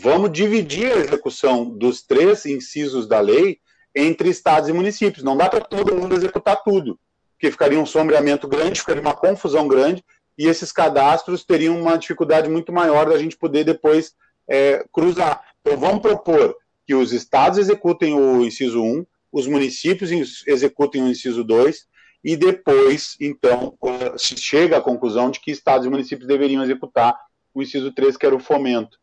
vamos dividir a execução dos três incisos da lei entre estados e municípios. Não dá para todo mundo executar tudo, porque ficaria um sombreamento grande, ficaria uma confusão grande, e esses cadastros teriam uma dificuldade muito maior da gente poder depois é, cruzar. Então, vamos propor que os estados executem o inciso 1, os municípios executem o inciso 2, e depois, então, se chega à conclusão de que estados e municípios deveriam executar o inciso 3, que era o fomento.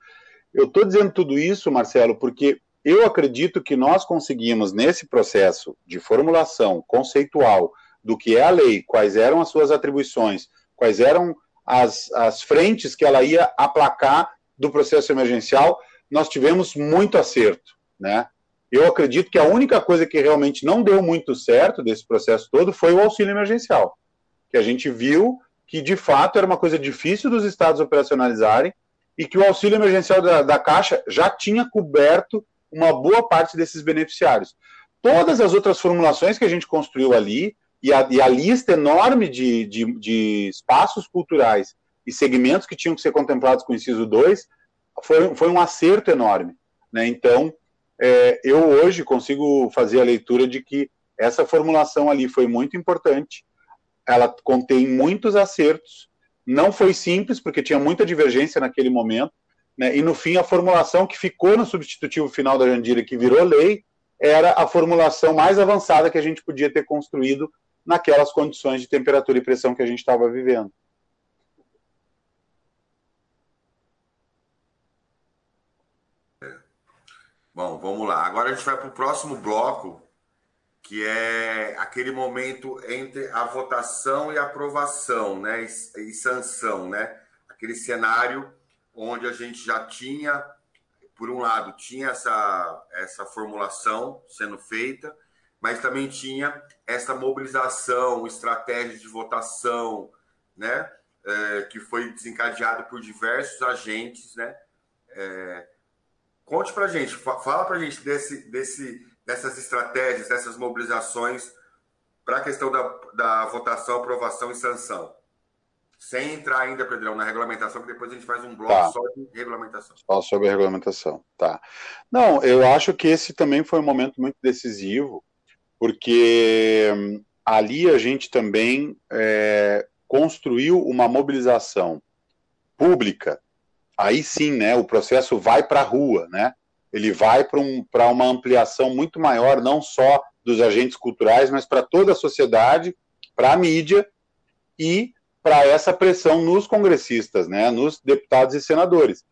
Eu estou dizendo tudo isso, Marcelo, porque eu acredito que nós conseguimos, nesse processo de formulação conceitual do que é a lei, quais eram as suas atribuições, quais eram as, as frentes que ela ia aplacar do processo emergencial, nós tivemos muito acerto, né? Eu acredito que a única coisa que realmente não deu muito certo desse processo todo foi o auxílio emergencial, que a gente viu que de fato era uma coisa difícil dos estados operacionalizarem e que o auxílio emergencial da, da Caixa já tinha coberto uma boa parte desses beneficiários. Todas as outras formulações que a gente construiu ali e a, e a lista enorme de, de, de espaços culturais e segmentos que tinham que ser contemplados com o inciso 2 foi, foi um acerto enorme. Né? Então, é, eu hoje consigo fazer a leitura de que essa formulação ali foi muito importante, ela contém muitos acertos, não foi simples, porque tinha muita divergência naquele momento, né? e no fim a formulação que ficou no substitutivo final da Jandira, que virou lei, era a formulação mais avançada que a gente podia ter construído naquelas condições de temperatura e pressão que a gente estava vivendo. Bom, vamos lá. Agora a gente vai para o próximo bloco, que é aquele momento entre a votação e a aprovação, né? E, e sanção, né? Aquele cenário onde a gente já tinha, por um lado, tinha essa, essa formulação sendo feita, mas também tinha essa mobilização, estratégia de votação, né? É, que foi desencadeado por diversos agentes, né? É, Conte para gente, fala para gente desse, desse, dessas estratégias, dessas mobilizações para a questão da, da votação, aprovação e sanção. Sem entrar ainda, Pedrão, na regulamentação, que depois a gente faz um bloco tá. só de regulamentação. Só sobre a regulamentação, tá. Não, eu acho que esse também foi um momento muito decisivo, porque hum, ali a gente também é, construiu uma mobilização pública aí sim, né, o processo vai para a rua, né? Ele vai para um, uma ampliação muito maior, não só dos agentes culturais, mas para toda a sociedade, para a mídia e para essa pressão nos congressistas, né, nos deputados e senadores.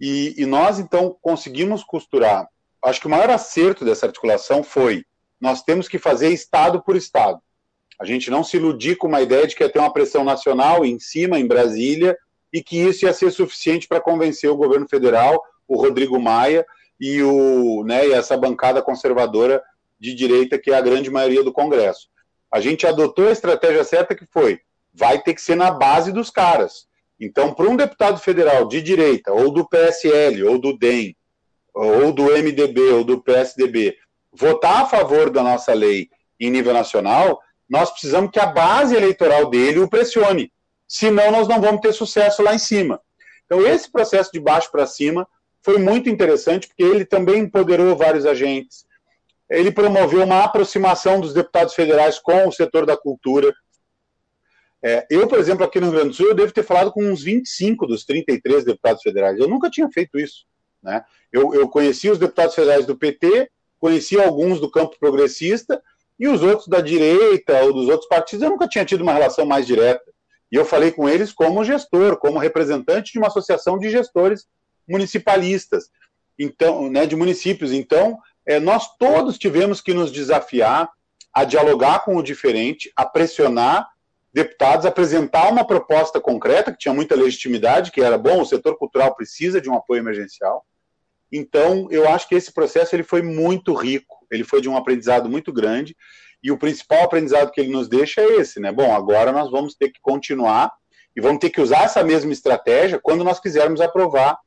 E, e nós, então, conseguimos costurar. Acho que o maior acerto dessa articulação foi nós temos que fazer Estado por Estado. A gente não se iludir com uma ideia de que ia ter uma pressão nacional em cima, em Brasília, e que isso ia ser suficiente para convencer o governo federal, o Rodrigo Maia e, o, né, e essa bancada conservadora de direita, que é a grande maioria do Congresso. A gente adotou a estratégia certa que foi: vai ter que ser na base dos caras. Então, para um deputado federal de direita, ou do PSL, ou do DEM, ou do MDB, ou do PSDB, votar a favor da nossa lei em nível nacional, nós precisamos que a base eleitoral dele o pressione senão nós não vamos ter sucesso lá em cima. Então, esse processo de baixo para cima foi muito interessante, porque ele também empoderou vários agentes, ele promoveu uma aproximação dos deputados federais com o setor da cultura. É, eu, por exemplo, aqui no Rio Grande do Sul, eu devo ter falado com uns 25 dos 33 deputados federais. Eu nunca tinha feito isso. Né? Eu, eu conheci os deputados federais do PT, conheci alguns do campo progressista, e os outros da direita ou dos outros partidos, eu nunca tinha tido uma relação mais direta. E eu falei com eles como gestor, como representante de uma associação de gestores municipalistas, então, né, de municípios. Então, é, nós todos tivemos que nos desafiar a dialogar com o diferente, a pressionar deputados, apresentar uma proposta concreta que tinha muita legitimidade, que era bom, o setor cultural precisa de um apoio emergencial. Então, eu acho que esse processo ele foi muito rico, ele foi de um aprendizado muito grande e o principal aprendizado que ele nos deixa é esse, né? Bom, agora nós vamos ter que continuar e vamos ter que usar essa mesma estratégia quando nós quisermos aprovar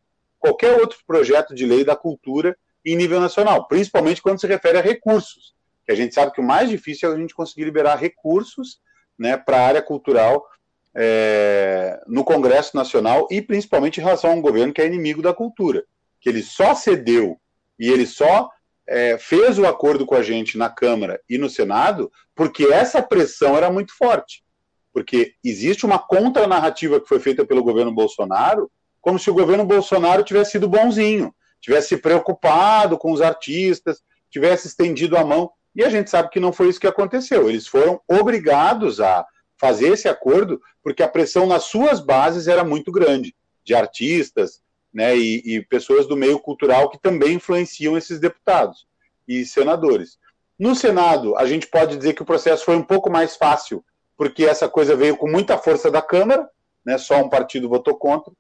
qualquer outro projeto de lei da cultura em nível nacional, principalmente quando se refere a recursos, que a gente sabe que o mais difícil é a gente conseguir liberar recursos né, para a área cultural é, no Congresso Nacional e principalmente em relação a um governo que é inimigo da cultura, que ele só cedeu e ele só é, fez o acordo com a gente na Câmara e no Senado porque essa pressão era muito forte. Porque existe uma contra-narrativa que foi feita pelo governo Bolsonaro, como se o governo Bolsonaro tivesse sido bonzinho, tivesse se preocupado com os artistas, tivesse estendido a mão. E a gente sabe que não foi isso que aconteceu. Eles foram obrigados a fazer esse acordo porque a pressão nas suas bases era muito grande, de artistas, né, e, e, pessoas do meio cultural que também influenciam esses deputados e senadores. No Senado, a gente pode dizer que o processo foi um pouco mais fácil, porque essa coisa veio com muita força da Câmara, né, só um partido votou contra,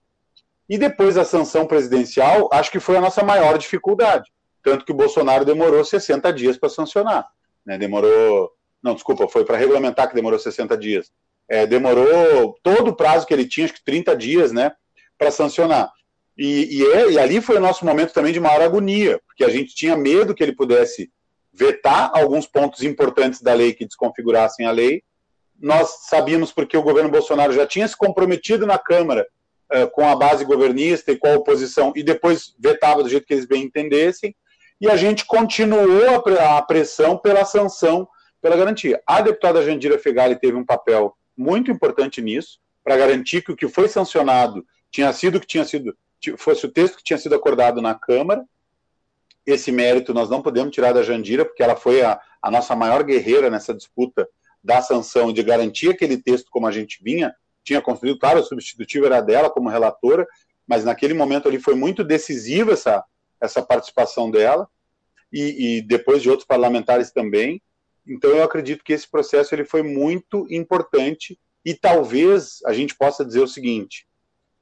e depois a sanção presidencial, acho que foi a nossa maior dificuldade, tanto que o Bolsonaro demorou 60 dias para sancionar, né, demorou, não, desculpa, foi para regulamentar que demorou 60 dias, é, demorou todo o prazo que ele tinha, acho que 30 dias, né, para sancionar. E, e, é, e, ali foi o nosso momento também de maior agonia, porque a gente tinha medo que ele pudesse vetar alguns pontos importantes da lei que desconfigurassem a lei. Nós sabíamos porque o governo Bolsonaro já tinha se comprometido na Câmara uh, com a base governista e com a oposição, e depois vetava do jeito que eles bem entendessem, e a gente continuou a, pressão pela sanção, pela garantia. A deputada Jandira Fegali teve um papel muito importante nisso, para garantir que o que foi sancionado tinha sido o que tinha sido fosse o texto que tinha sido acordado na Câmara. Esse mérito nós não podemos tirar da Jandira, porque ela foi a, a nossa maior guerreira nessa disputa da sanção de garantir aquele texto como a gente vinha, tinha construído, claro, o substitutivo era dela como relatora, mas naquele momento ali foi muito decisiva essa, essa participação dela, e, e depois de outros parlamentares também. Então eu acredito que esse processo ele foi muito importante e talvez a gente possa dizer o seguinte: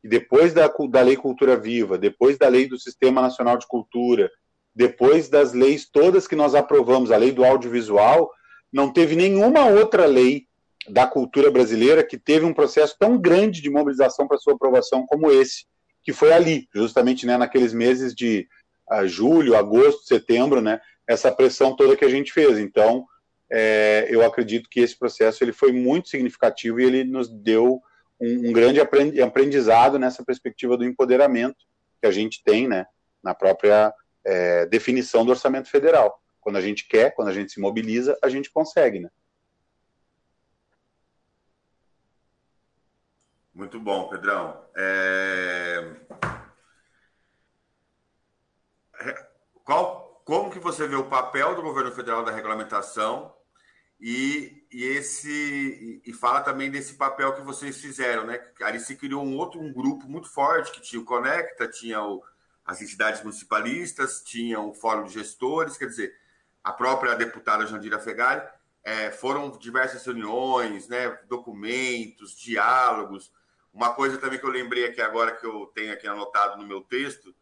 depois da, da Lei Cultura Viva, depois da Lei do Sistema Nacional de Cultura, depois das leis todas que nós aprovamos, a lei do audiovisual, não teve nenhuma outra lei da cultura brasileira que teve um processo tão grande de mobilização para sua aprovação como esse, que foi ali, justamente né, naqueles meses de uh, julho, agosto, setembro, né, essa pressão toda que a gente fez. Então, é, eu acredito que esse processo ele foi muito significativo e ele nos deu um, um grande aprendizado nessa perspectiva do empoderamento que a gente tem, né, na própria é, definição do orçamento federal. Quando a gente quer, quando a gente se mobiliza, a gente consegue, né? Muito bom, Pedrão. É... Qual, como que você vê o papel do governo federal da regulamentação e, e esse e, fala também desse papel que vocês fizeram, né? Ali se criou um outro um grupo muito forte que tinha o Conecta, tinha o, as entidades municipalistas, tinha o Fórum de Gestores, quer dizer, a própria deputada Jandira Fegali, é, foram diversas reuniões, né, documentos, diálogos. Uma coisa também que eu lembrei aqui agora que eu tenho aqui anotado no meu texto,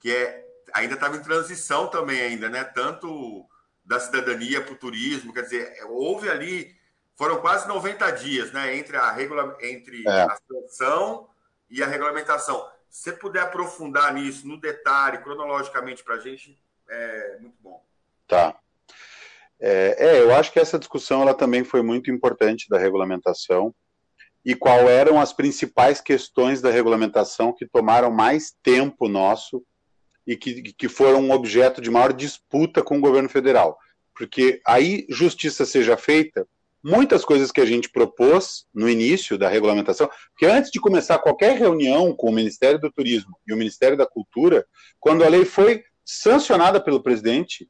que é ainda estava em transição também ainda, né? Tanto da cidadania para o turismo, quer dizer, houve ali, foram quase 90 dias, né, entre a, regula, entre é. a sanção e a regulamentação. Se você puder aprofundar nisso, no detalhe, cronologicamente para a gente, é muito bom. Tá. É, é, eu acho que essa discussão ela também foi muito importante da regulamentação e qual eram as principais questões da regulamentação que tomaram mais tempo nosso e que, que foram objeto de maior disputa com o governo federal. Porque aí justiça seja feita, muitas coisas que a gente propôs no início da regulamentação, porque antes de começar qualquer reunião com o Ministério do Turismo e o Ministério da Cultura, quando a lei foi sancionada pelo presidente,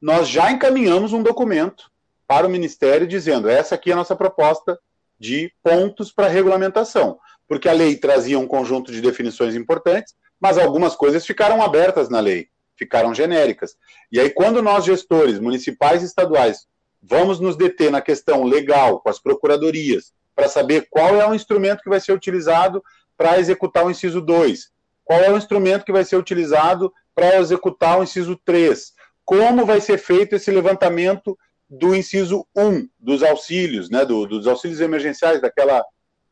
nós já encaminhamos um documento para o Ministério dizendo: essa aqui é a nossa proposta de pontos para regulamentação, porque a lei trazia um conjunto de definições importantes, mas algumas coisas ficaram abertas na lei, ficaram genéricas. E aí, quando nós, gestores municipais e estaduais, vamos nos deter na questão legal com as procuradorias, para saber qual é o instrumento que vai ser utilizado para executar o inciso 2, qual é o instrumento que vai ser utilizado para executar o inciso 3, como vai ser feito esse levantamento do inciso 1 dos auxílios, né, do, dos auxílios emergenciais, daquela,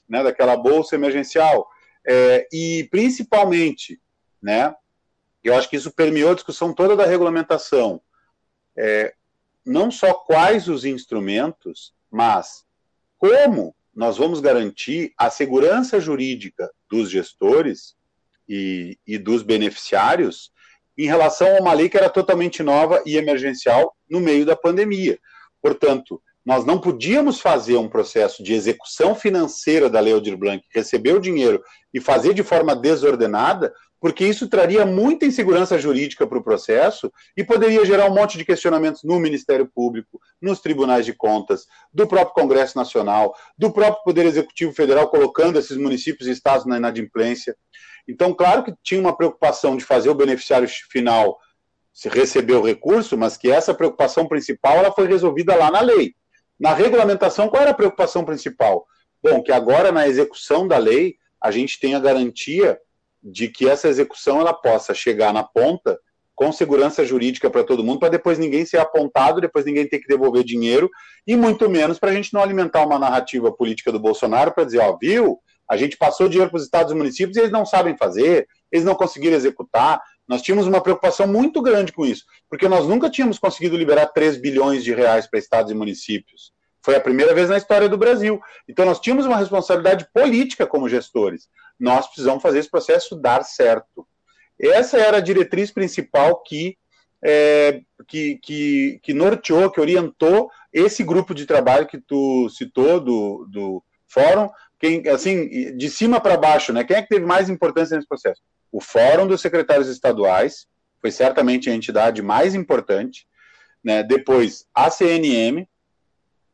né, daquela bolsa emergencial, é, e principalmente, né, eu acho que isso permeou a discussão toda da regulamentação, é, não só quais os instrumentos, mas como nós vamos garantir a segurança jurídica dos gestores e, e dos beneficiários em relação a uma lei que era totalmente nova e emergencial no meio da pandemia. Portanto, nós não podíamos fazer um processo de execução financeira da Lei Aldir Blanc, receber o dinheiro e fazer de forma desordenada, porque isso traria muita insegurança jurídica para o processo e poderia gerar um monte de questionamentos no Ministério Público, nos tribunais de contas, do próprio Congresso Nacional, do próprio Poder Executivo Federal, colocando esses municípios e estados na inadimplência. Então, claro que tinha uma preocupação de fazer o beneficiário final se receber o recurso, mas que essa preocupação principal ela foi resolvida lá na lei. Na regulamentação, qual era a preocupação principal? Bom, que agora na execução da lei a gente tem a garantia de que essa execução ela possa chegar na ponta com segurança jurídica para todo mundo, para depois ninguém ser apontado, depois ninguém ter que devolver dinheiro, e muito menos para a gente não alimentar uma narrativa política do Bolsonaro para dizer, ó, viu, a gente passou dinheiro para os estados e municípios e eles não sabem fazer, eles não conseguiram executar. Nós tínhamos uma preocupação muito grande com isso, porque nós nunca tínhamos conseguido liberar 3 bilhões de reais para estados e municípios. Foi a primeira vez na história do Brasil. Então nós tínhamos uma responsabilidade política como gestores. Nós precisamos fazer esse processo dar certo. Essa era a diretriz principal que, é, que, que, que norteou, que orientou esse grupo de trabalho que tu citou do, do fórum, quem, assim, de cima para baixo, né? Quem é que teve mais importância nesse processo? O Fórum dos Secretários Estaduais foi certamente a entidade mais importante, né? Depois a CNM,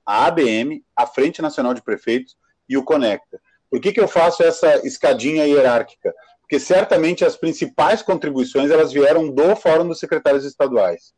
a ABM, a Frente Nacional de Prefeitos e o Conecta. Por que, que eu faço essa escadinha hierárquica? Porque certamente as principais contribuições elas vieram do Fórum dos Secretários Estaduais,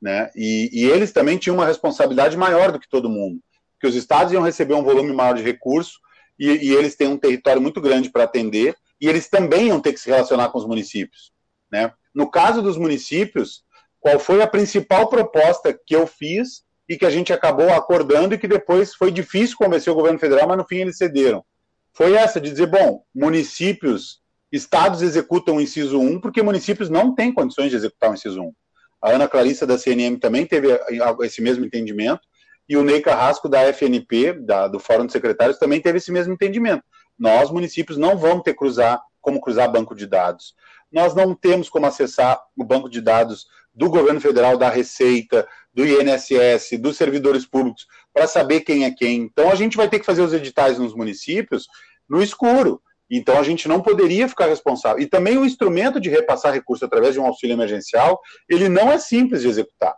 né? E, e eles também tinham uma responsabilidade maior do que todo mundo, porque os estados iam receber um volume maior de recursos e, e eles têm um território muito grande para atender, e eles também iam ter que se relacionar com os municípios. Né? No caso dos municípios, qual foi a principal proposta que eu fiz e que a gente acabou acordando e que depois foi difícil convencer o governo federal, mas no fim eles cederam? Foi essa, de dizer, bom, municípios, estados executam o inciso 1 porque municípios não têm condições de executar o inciso 1. A Ana Clarissa da CNM também teve esse mesmo entendimento, e o Ney Carrasco da FNP, da, do Fórum de Secretários, também teve esse mesmo entendimento. Nós, municípios, não vamos ter cruzar, como cruzar banco de dados. Nós não temos como acessar o banco de dados do governo federal, da Receita, do INSS, dos servidores públicos, para saber quem é quem. Então, a gente vai ter que fazer os editais nos municípios no escuro. Então, a gente não poderia ficar responsável. E também o instrumento de repassar recurso através de um auxílio emergencial, ele não é simples de executar.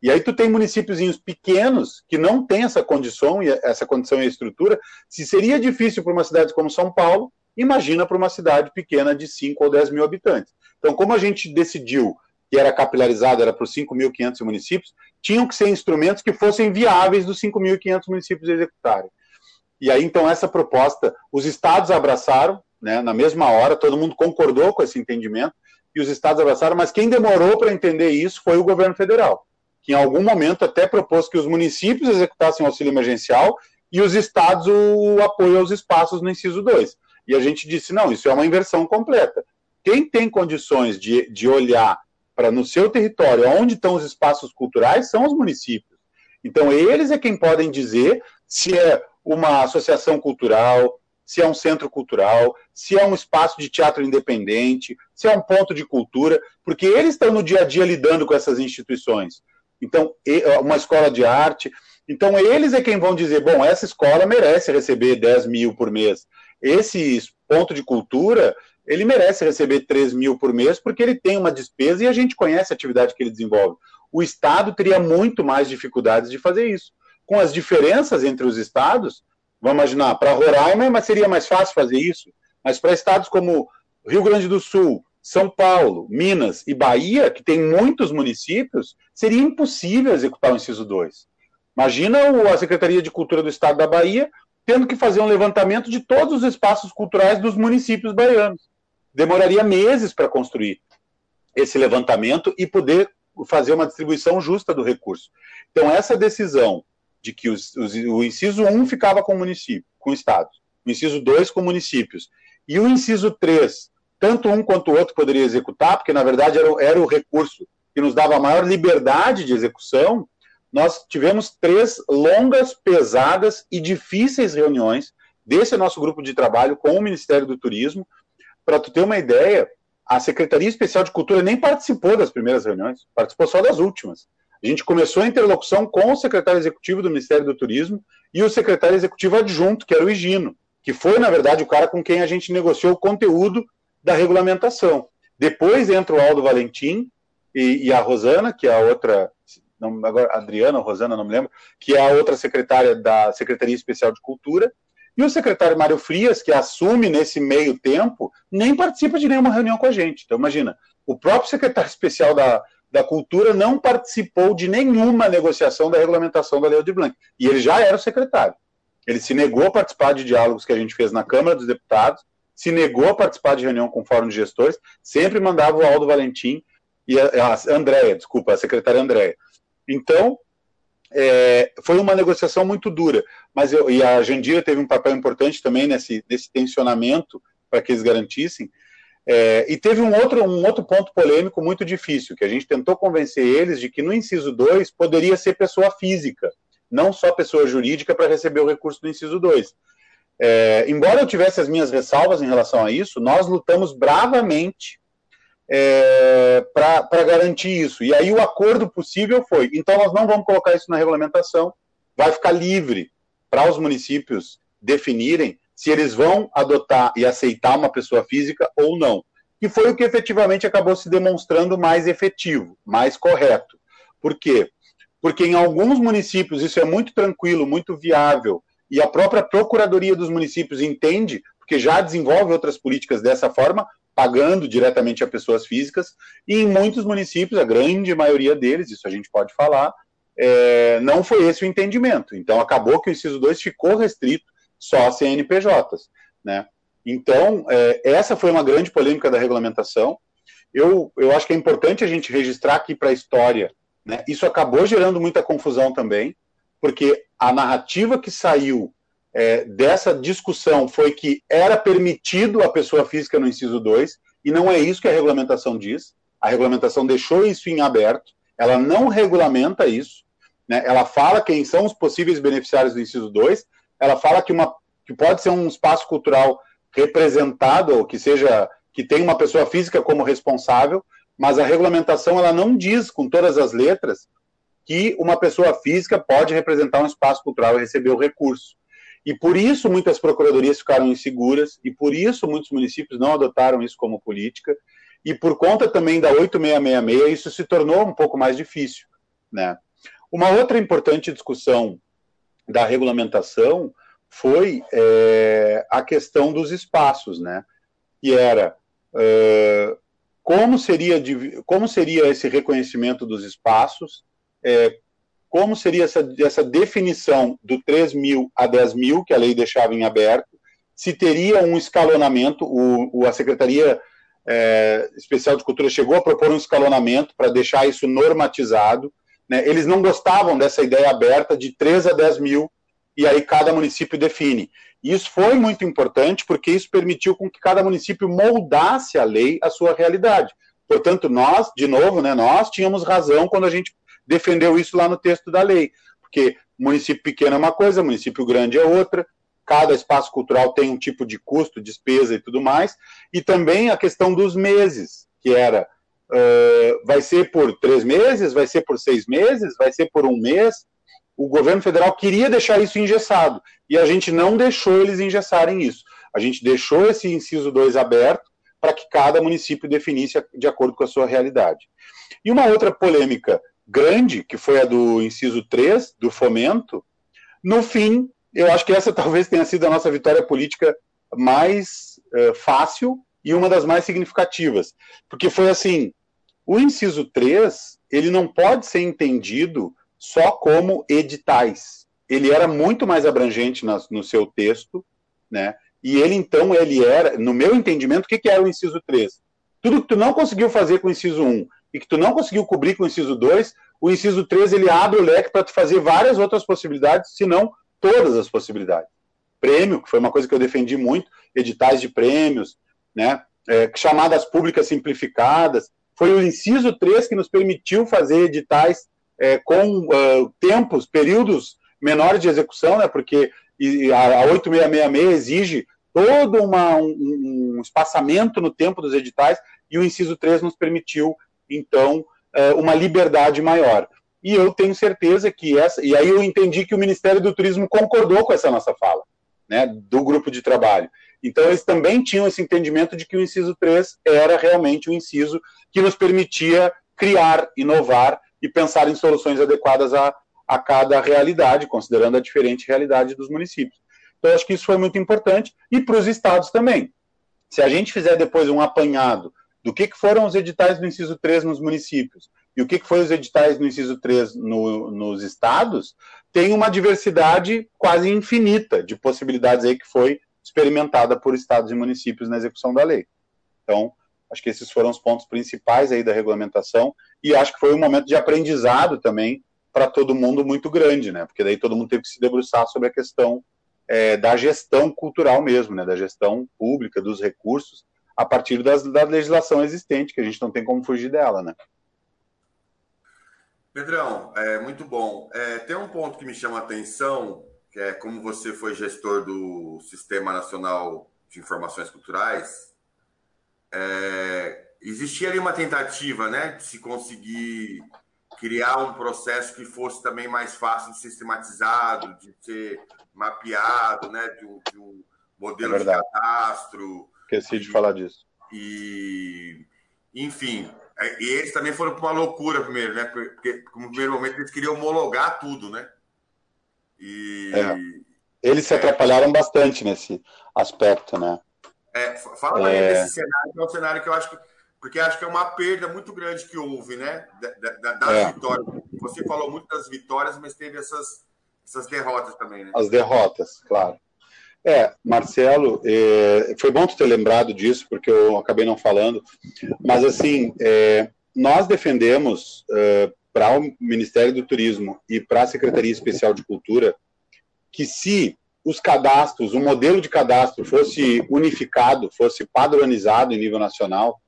E aí tu tem municípios pequenos que não têm essa condição e essa condição e estrutura. Se seria difícil para uma cidade como São Paulo, imagina para uma cidade pequena de 5 ou 10 mil habitantes. Então, como a gente decidiu que era capilarizado, era para os 5.500 municípios, tinham que ser instrumentos que fossem viáveis dos 5.500 municípios executarem. E aí, então, essa proposta, os estados abraçaram, né, na mesma hora, todo mundo concordou com esse entendimento, e os estados abraçaram, mas quem demorou para entender isso foi o governo federal que em algum momento até propôs que os municípios executassem o auxílio emergencial e os estados o apoio aos espaços no inciso 2. E a gente disse, não, isso é uma inversão completa. Quem tem condições de, de olhar para no seu território onde estão os espaços culturais são os municípios. Então, eles é quem podem dizer se é uma associação cultural, se é um centro cultural, se é um espaço de teatro independente, se é um ponto de cultura, porque eles estão no dia a dia lidando com essas instituições. Então, uma escola de arte. Então, eles é quem vão dizer: bom, essa escola merece receber 10 mil por mês. Esse ponto de cultura, ele merece receber 3 mil por mês, porque ele tem uma despesa e a gente conhece a atividade que ele desenvolve. O Estado teria muito mais dificuldades de fazer isso. Com as diferenças entre os estados, vamos imaginar, para Roraima seria mais fácil fazer isso, mas para estados como Rio Grande do Sul, são Paulo, Minas e Bahia, que tem muitos municípios, seria impossível executar o inciso 2. Imagina a Secretaria de Cultura do Estado da Bahia tendo que fazer um levantamento de todos os espaços culturais dos municípios baianos. Demoraria meses para construir esse levantamento e poder fazer uma distribuição justa do recurso. Então, essa decisão de que os, os, o inciso 1 ficava com o município, com o Estado, o inciso 2 com municípios, e o inciso 3 tanto um quanto o outro poderia executar, porque na verdade era, era o recurso que nos dava a maior liberdade de execução, nós tivemos três longas, pesadas e difíceis reuniões desse nosso grupo de trabalho com o Ministério do Turismo. Para tu ter uma ideia, a Secretaria Especial de Cultura nem participou das primeiras reuniões, participou só das últimas. A gente começou a interlocução com o secretário executivo do Ministério do Turismo e o secretário executivo adjunto, que era o Higino, que foi, na verdade, o cara com quem a gente negociou o conteúdo da regulamentação. Depois entra o Aldo Valentim e, e a Rosana, que é a outra, não, agora Adriana Rosana, não me lembro, que é a outra secretária da Secretaria Especial de Cultura, e o secretário Mário Frias, que assume nesse meio tempo, nem participa de nenhuma reunião com a gente. Então, imagina, o próprio secretário especial da, da Cultura não participou de nenhuma negociação da regulamentação da Lei de Blanc. E ele já era o secretário. Ele se negou a participar de diálogos que a gente fez na Câmara dos Deputados, se negou a participar de reunião com o Fórum de Gestores, sempre mandava o Aldo Valentim e a, a Andréia, desculpa, a secretária Andréia. Então, é, foi uma negociação muito dura, mas eu, e a Jandira teve um papel importante também nesse, nesse tensionamento para que eles garantissem. É, e teve um outro, um outro ponto polêmico muito difícil, que a gente tentou convencer eles de que no inciso 2 poderia ser pessoa física, não só pessoa jurídica para receber o recurso do inciso 2. É, embora eu tivesse as minhas ressalvas em relação a isso, nós lutamos bravamente é, para garantir isso. E aí o acordo possível foi: então nós não vamos colocar isso na regulamentação, vai ficar livre para os municípios definirem se eles vão adotar e aceitar uma pessoa física ou não. Que foi o que efetivamente acabou se demonstrando mais efetivo, mais correto. Por quê? Porque em alguns municípios isso é muito tranquilo, muito viável, e a própria Procuradoria dos Municípios entende, porque já desenvolve outras políticas dessa forma, pagando diretamente a pessoas físicas, e em muitos municípios, a grande maioria deles, isso a gente pode falar, é, não foi esse o entendimento. Então, acabou que o inciso 2 ficou restrito só a CNPJs. Né? Então, é, essa foi uma grande polêmica da regulamentação. Eu, eu acho que é importante a gente registrar aqui para a história. Né? Isso acabou gerando muita confusão também, porque a narrativa que saiu é, dessa discussão foi que era permitido a pessoa física no inciso 2, e não é isso que a regulamentação diz. A regulamentação deixou isso em aberto, ela não regulamenta isso, né? ela fala quem são os possíveis beneficiários do inciso 2, ela fala que, uma, que pode ser um espaço cultural representado, ou que seja, que tem uma pessoa física como responsável, mas a regulamentação ela não diz com todas as letras que uma pessoa física pode representar um espaço cultural e receber o recurso. E por isso muitas procuradorias ficaram inseguras, e por isso muitos municípios não adotaram isso como política, e por conta também da 8666, isso se tornou um pouco mais difícil. Né? Uma outra importante discussão da regulamentação foi é, a questão dos espaços, né? que era é, como, seria, como seria esse reconhecimento dos espaços, é, como seria essa, essa definição do 3 mil a 10 mil, que a lei deixava em aberto, se teria um escalonamento, o, o a Secretaria é, Especial de Cultura chegou a propor um escalonamento para deixar isso normatizado, né? eles não gostavam dessa ideia aberta de 3 a 10 mil, e aí cada município define. Isso foi muito importante, porque isso permitiu com que cada município moldasse a lei à sua realidade. Portanto, nós, de novo, né, nós tínhamos razão quando a gente defendeu isso lá no texto da lei, porque município pequeno é uma coisa, município grande é outra, cada espaço cultural tem um tipo de custo, despesa e tudo mais, e também a questão dos meses, que era, uh, vai ser por três meses, vai ser por seis meses, vai ser por um mês, o governo federal queria deixar isso engessado, e a gente não deixou eles engessarem isso, a gente deixou esse inciso 2 aberto, para que cada município definisse de acordo com a sua realidade. E uma outra polêmica grande, que foi a do inciso 3, do fomento, no fim, eu acho que essa [LAUGHS] talvez tenha sido a nossa vitória política mais uh, fácil e uma das mais significativas. Porque foi assim: o inciso 3 ele não pode ser entendido só como editais. Ele era muito mais abrangente na, no seu texto, né? E ele, então, ele era, no meu entendimento, o que, que era o inciso 3? Tudo que tu não conseguiu fazer com o inciso 1 e que tu não conseguiu cobrir com o inciso 2, o inciso 3 ele abre o leque para tu fazer várias outras possibilidades, se não todas as possibilidades. Prêmio, que foi uma coisa que eu defendi muito, editais de prêmios, né? É, chamadas públicas simplificadas. Foi o inciso 3 que nos permitiu fazer editais é, com uh, tempos, períodos menores de execução, né? Porque a, a 8666 exige todo uma, um, um, espaçamento no tempo dos editais, e o inciso 3 nos permitiu, então, é, uma liberdade maior. E eu tenho certeza que essa. E aí eu entendi que o Ministério do Turismo concordou com essa nossa fala, né, do grupo de trabalho. Então, eles também tinham esse entendimento de que o inciso 3 era realmente o um inciso que nos permitia criar, inovar e pensar em soluções adequadas a, a cada realidade, considerando a diferente realidade dos municípios. Então, acho que isso foi muito importante, e para os estados também. Se a gente fizer depois um apanhado do que, que foram os editais do inciso 3 nos municípios e o que, que foram os editais no inciso 3 no, nos estados, tem uma diversidade quase infinita de possibilidades aí que foi experimentada por estados e municípios na execução da lei. Então, acho que esses foram os pontos principais aí da regulamentação e acho que foi um momento de aprendizado também para todo mundo muito grande, né? Porque daí todo mundo teve que se debruçar sobre a questão é, da gestão cultural mesmo, né? Da gestão pública, dos recursos, a partir das, da legislação existente, que a gente não tem como fugir dela, né? Pedrão, é muito bom. É, tem um ponto que me chama a atenção, que é como você foi gestor do Sistema Nacional de Informações Culturais, é, existia ali uma tentativa, né, de se conseguir criar um processo que fosse também mais fácil de sistematizado, de ser mapeado, né, de um, de um modelo é de cadastro. Esqueci e, de falar disso. E, enfim, é, e eles também foram para uma loucura primeiro, né? Porque, no primeiro momento, eles queriam homologar tudo, né? E. É. Eles se atrapalharam bastante nesse aspecto, né? É, fala é... desse cenário, que é um cenário que eu acho que. Porque acho que é uma perda muito grande que houve, né? Das é. vitórias. Você falou muito das vitórias, mas teve essas, essas derrotas também, né? As derrotas, claro. É, Marcelo, é, foi bom tu ter lembrado disso, porque eu acabei não falando, mas assim, é, nós defendemos é, para o Ministério do Turismo e para a Secretaria Especial de Cultura que se os cadastros, o modelo de cadastro fosse unificado, fosse padronizado em nível nacional,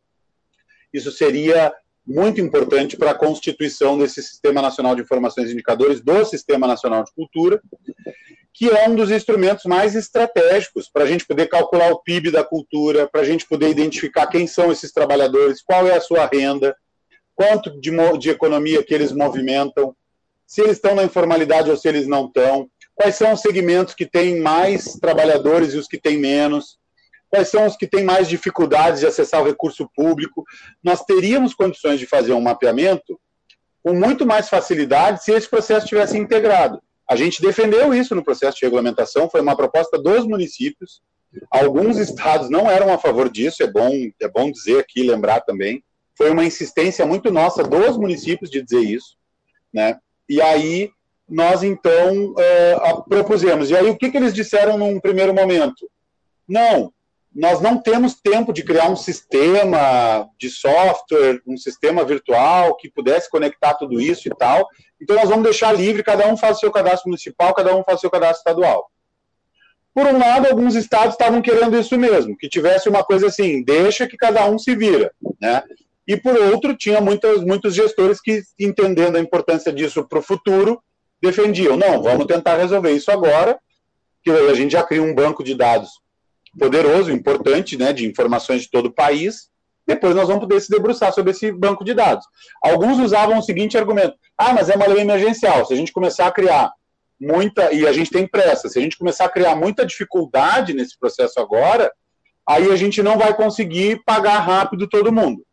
isso seria muito importante para a constituição desse Sistema Nacional de Informações e Indicadores, do Sistema Nacional de Cultura, que é um dos instrumentos mais estratégicos para a gente poder calcular o PIB da cultura, para a gente poder identificar quem são esses trabalhadores, qual é a sua renda, quanto de, de economia que eles movimentam, se eles estão na informalidade ou se eles não estão, quais são os segmentos que têm mais trabalhadores e os que têm menos, quais são os que têm mais dificuldades de acessar o recurso público. Nós teríamos condições de fazer um mapeamento com muito mais facilidade se esse processo tivesse integrado. A gente defendeu isso no processo de regulamentação, foi uma proposta dos municípios. Alguns estados não eram a favor disso, é bom, é bom dizer aqui, lembrar também. Foi uma insistência muito nossa dos municípios de dizer isso, né? E aí nós então uh, propusemos. E aí o que, que eles disseram num primeiro momento? Não, nós não temos tempo de criar um sistema de software, um sistema virtual que pudesse conectar tudo isso e tal. Então, nós vamos deixar livre, cada um faz o seu cadastro municipal, cada um faz o seu cadastro estadual. Por um lado, alguns estados estavam querendo isso mesmo, que tivesse uma coisa assim, deixa que cada um se vira, né? E por outro, tinha muitos, muitos gestores que, entendendo a importância disso para o futuro, defendiam, não, vamos tentar resolver isso agora, que a gente já cria um banco de dados poderoso, importante, né, de informações de todo o país. Depois nós vamos poder se debruçar sobre esse banco de dados. Alguns usavam o seguinte argumento: ah, mas é uma lei emergencial. Se a gente começar a criar muita, e a gente tem pressa, se a gente começar a criar muita dificuldade nesse processo agora, aí a gente não vai conseguir pagar rápido todo mundo.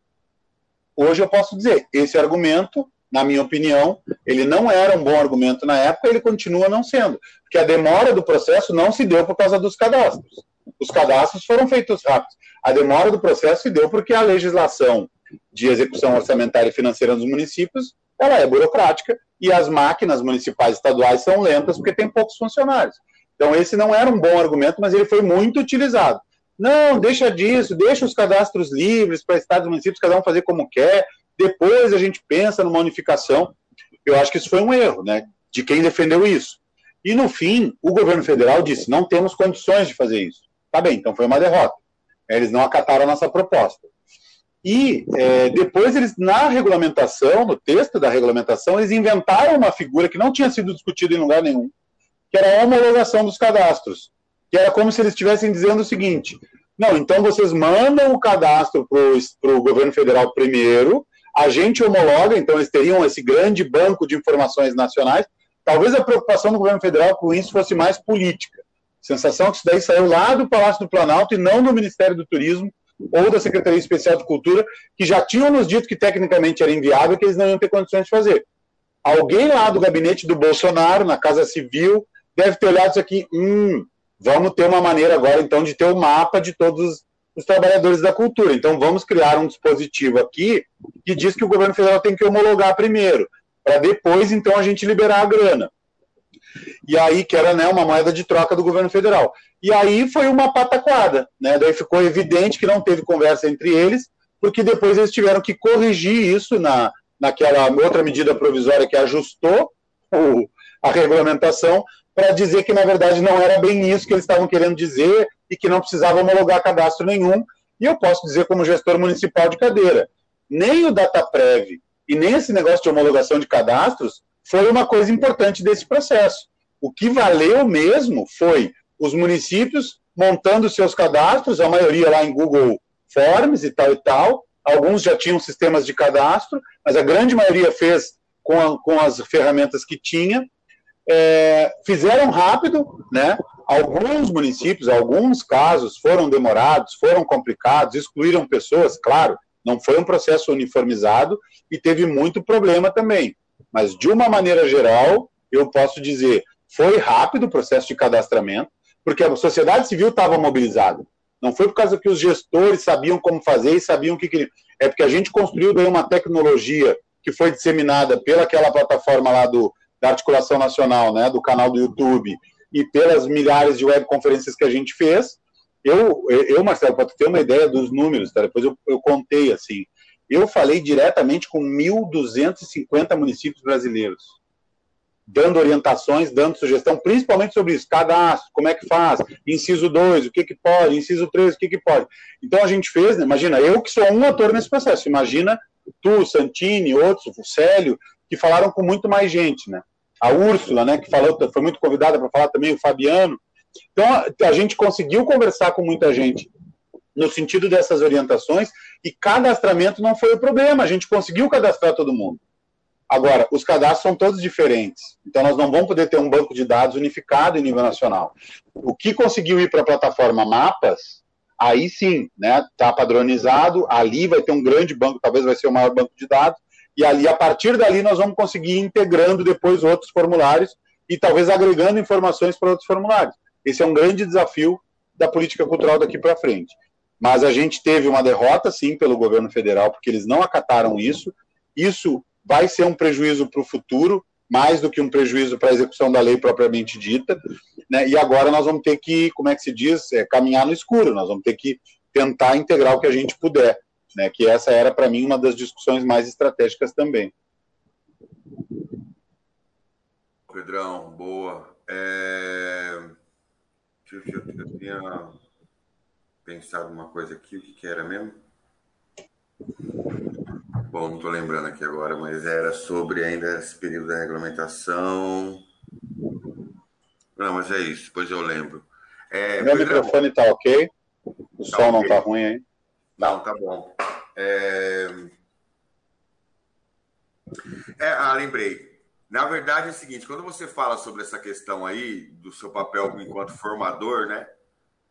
Hoje eu posso dizer, esse argumento, na minha opinião, ele não era um bom argumento na época, ele continua não sendo, porque a demora do processo não se deu por causa dos cadastros os cadastros foram feitos rápidos. A demora do processo se deu porque a legislação de execução orçamentária e financeira dos municípios ela é burocrática e as máquinas municipais e estaduais são lentas porque tem poucos funcionários. Então esse não era um bom argumento, mas ele foi muito utilizado. Não, deixa disso, deixa os cadastros livres para estados e municípios, cada um fazer como quer, depois a gente pensa numa unificação. Eu acho que isso foi um erro, né, de quem defendeu isso. E no fim, o governo federal disse: não temos condições de fazer isso. Tá bem, então foi uma derrota. Eles não acataram a nossa proposta. E é, depois eles, na regulamentação, no texto da regulamentação, eles inventaram uma figura que não tinha sido discutida em lugar nenhum, que era a homologação dos cadastros. que era como se eles estivessem dizendo o seguinte: não, então vocês mandam o cadastro para o governo federal primeiro, a gente homologa, então eles teriam esse grande banco de informações nacionais. Talvez a preocupação do governo federal com isso fosse mais política. Sensação que isso daí saiu lá do Palácio do Planalto e não do Ministério do Turismo ou da Secretaria Especial de Cultura, que já tinham nos dito que tecnicamente era inviável que eles não iam ter condições de fazer. Alguém lá do gabinete do Bolsonaro, na Casa Civil, deve ter olhado isso aqui. Hum, vamos ter uma maneira agora, então, de ter o um mapa de todos os trabalhadores da cultura. Então, vamos criar um dispositivo aqui que diz que o governo federal tem que homologar primeiro, para depois, então, a gente liberar a grana. E aí, que era né, uma moeda de troca do governo federal. E aí foi uma pataquada, né? Daí ficou evidente que não teve conversa entre eles, porque depois eles tiveram que corrigir isso na, naquela outra medida provisória que ajustou o, a regulamentação para dizer que, na verdade, não era bem isso que eles estavam querendo dizer e que não precisava homologar cadastro nenhum. E eu posso dizer, como gestor municipal de cadeira, nem o DataPrev e nem esse negócio de homologação de cadastros foi uma coisa importante desse processo. O que valeu mesmo foi os municípios montando seus cadastros, a maioria lá em Google Forms e tal e tal. Alguns já tinham sistemas de cadastro, mas a grande maioria fez com, a, com as ferramentas que tinha é, fizeram rápido, né? Alguns municípios, alguns casos foram demorados, foram complicados, excluíram pessoas, claro, não foi um processo uniformizado e teve muito problema também. Mas, de uma maneira geral, eu posso dizer, foi rápido o processo de cadastramento, porque a sociedade civil estava mobilizada. Não foi por causa que os gestores sabiam como fazer e sabiam o que queriam. É porque a gente construiu daí uma tecnologia que foi disseminada pelaquela plataforma lá do, da articulação nacional, né, do canal do YouTube e pelas milhares de webconferências que a gente fez, eu, eu Marcelo, para ter uma ideia dos números, tá? depois eu, eu contei assim, eu falei diretamente com 1.250 municípios brasileiros, dando orientações, dando sugestão, principalmente sobre isso, cadastro, como é que faz, inciso 2, o que que pode, inciso 3, o que que pode. Então a gente fez, né, imagina, eu que sou um ator nesse processo, imagina tu, Santini, outros, o Célio, que falaram com muito mais gente, né? A Úrsula, né, que falou, foi muito convidada para falar também, o Fabiano. Então, a gente conseguiu conversar com muita gente no sentido dessas orientações e cadastramento não foi o problema, a gente conseguiu cadastrar todo mundo. Agora, os cadastros são todos diferentes, então nós não vamos poder ter um banco de dados unificado em nível nacional. O que conseguiu ir para a plataforma Mapas, aí sim, né, está padronizado, ali vai ter um grande banco, talvez vai ser o maior banco de dados, e ali, a partir dali, nós vamos conseguir ir integrando depois outros formulários e talvez agregando informações para outros formulários. Esse é um grande desafio da política cultural daqui para frente. Mas a gente teve uma derrota, sim, pelo governo federal, porque eles não acataram isso. Isso vai ser um prejuízo para o futuro, mais do que um prejuízo para a execução da lei propriamente dita. Né? E agora nós vamos ter que, como é que se diz, é, caminhar no escuro, nós vamos ter que tentar integrar o que a gente puder né, que essa era, para mim, uma das discussões mais estratégicas também. Pedrão, boa. É... Eu, eu, eu tinha pensado uma coisa aqui, o que, que era mesmo? Bom, não estou lembrando aqui agora, mas era sobre ainda esse período da regulamentação. Não, mas é isso, depois eu lembro. É, Meu Pedrão, microfone está ok? O tá som okay. não está ruim aí? Não, tá bom. É... é... ah, lembrei. Na verdade é o seguinte, quando você fala sobre essa questão aí do seu papel enquanto formador, né?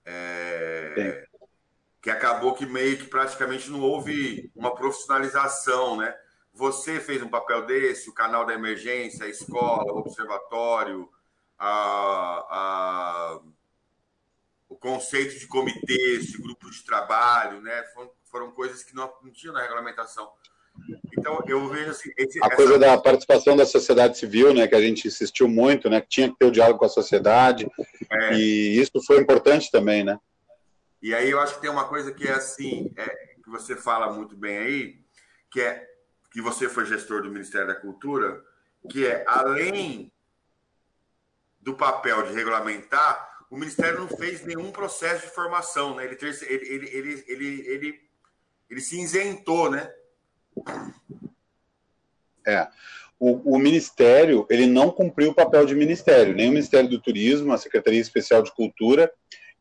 É... Que acabou que meio que praticamente não houve uma profissionalização, né? Você fez um papel desse, o canal da emergência, a escola, o observatório, a, a o conceito de comitês, de grupo de trabalho, né? Foram, foram coisas que não, não tinham na regulamentação. Então, eu vejo assim. Esse, a essa... coisa da participação da sociedade civil, né, que a gente insistiu muito, né, que tinha que ter o diálogo com a sociedade, é. e isso foi importante também, né? E aí eu acho que tem uma coisa que é assim, é, que você fala muito bem aí, que é que você foi gestor do Ministério da Cultura, que é além do papel de regulamentar, o Ministério não fez nenhum processo de formação, né? Ele, ele, ele, ele, ele, ele, se isentou, né? É. o, o, Ministério ele não cumpriu o papel de Ministério, nem o Ministério do Turismo, a Secretaria Especial de Cultura,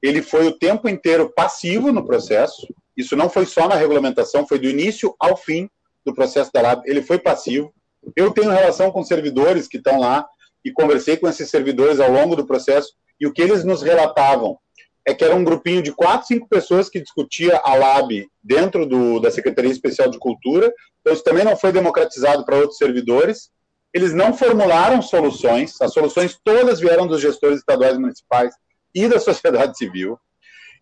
ele foi o tempo inteiro passivo no processo, isso não foi só na regulamentação, foi do início ao fim do processo da LAB, ele foi passivo. Eu tenho relação com servidores que estão lá e conversei com esses servidores ao longo do processo. E o que eles nos relatavam é que era um grupinho de quatro, cinco pessoas que discutia a LAB dentro do, da Secretaria Especial de Cultura, então isso também não foi democratizado para outros servidores. Eles não formularam soluções, as soluções todas vieram dos gestores estaduais e municipais e da sociedade [LAUGHS] civil.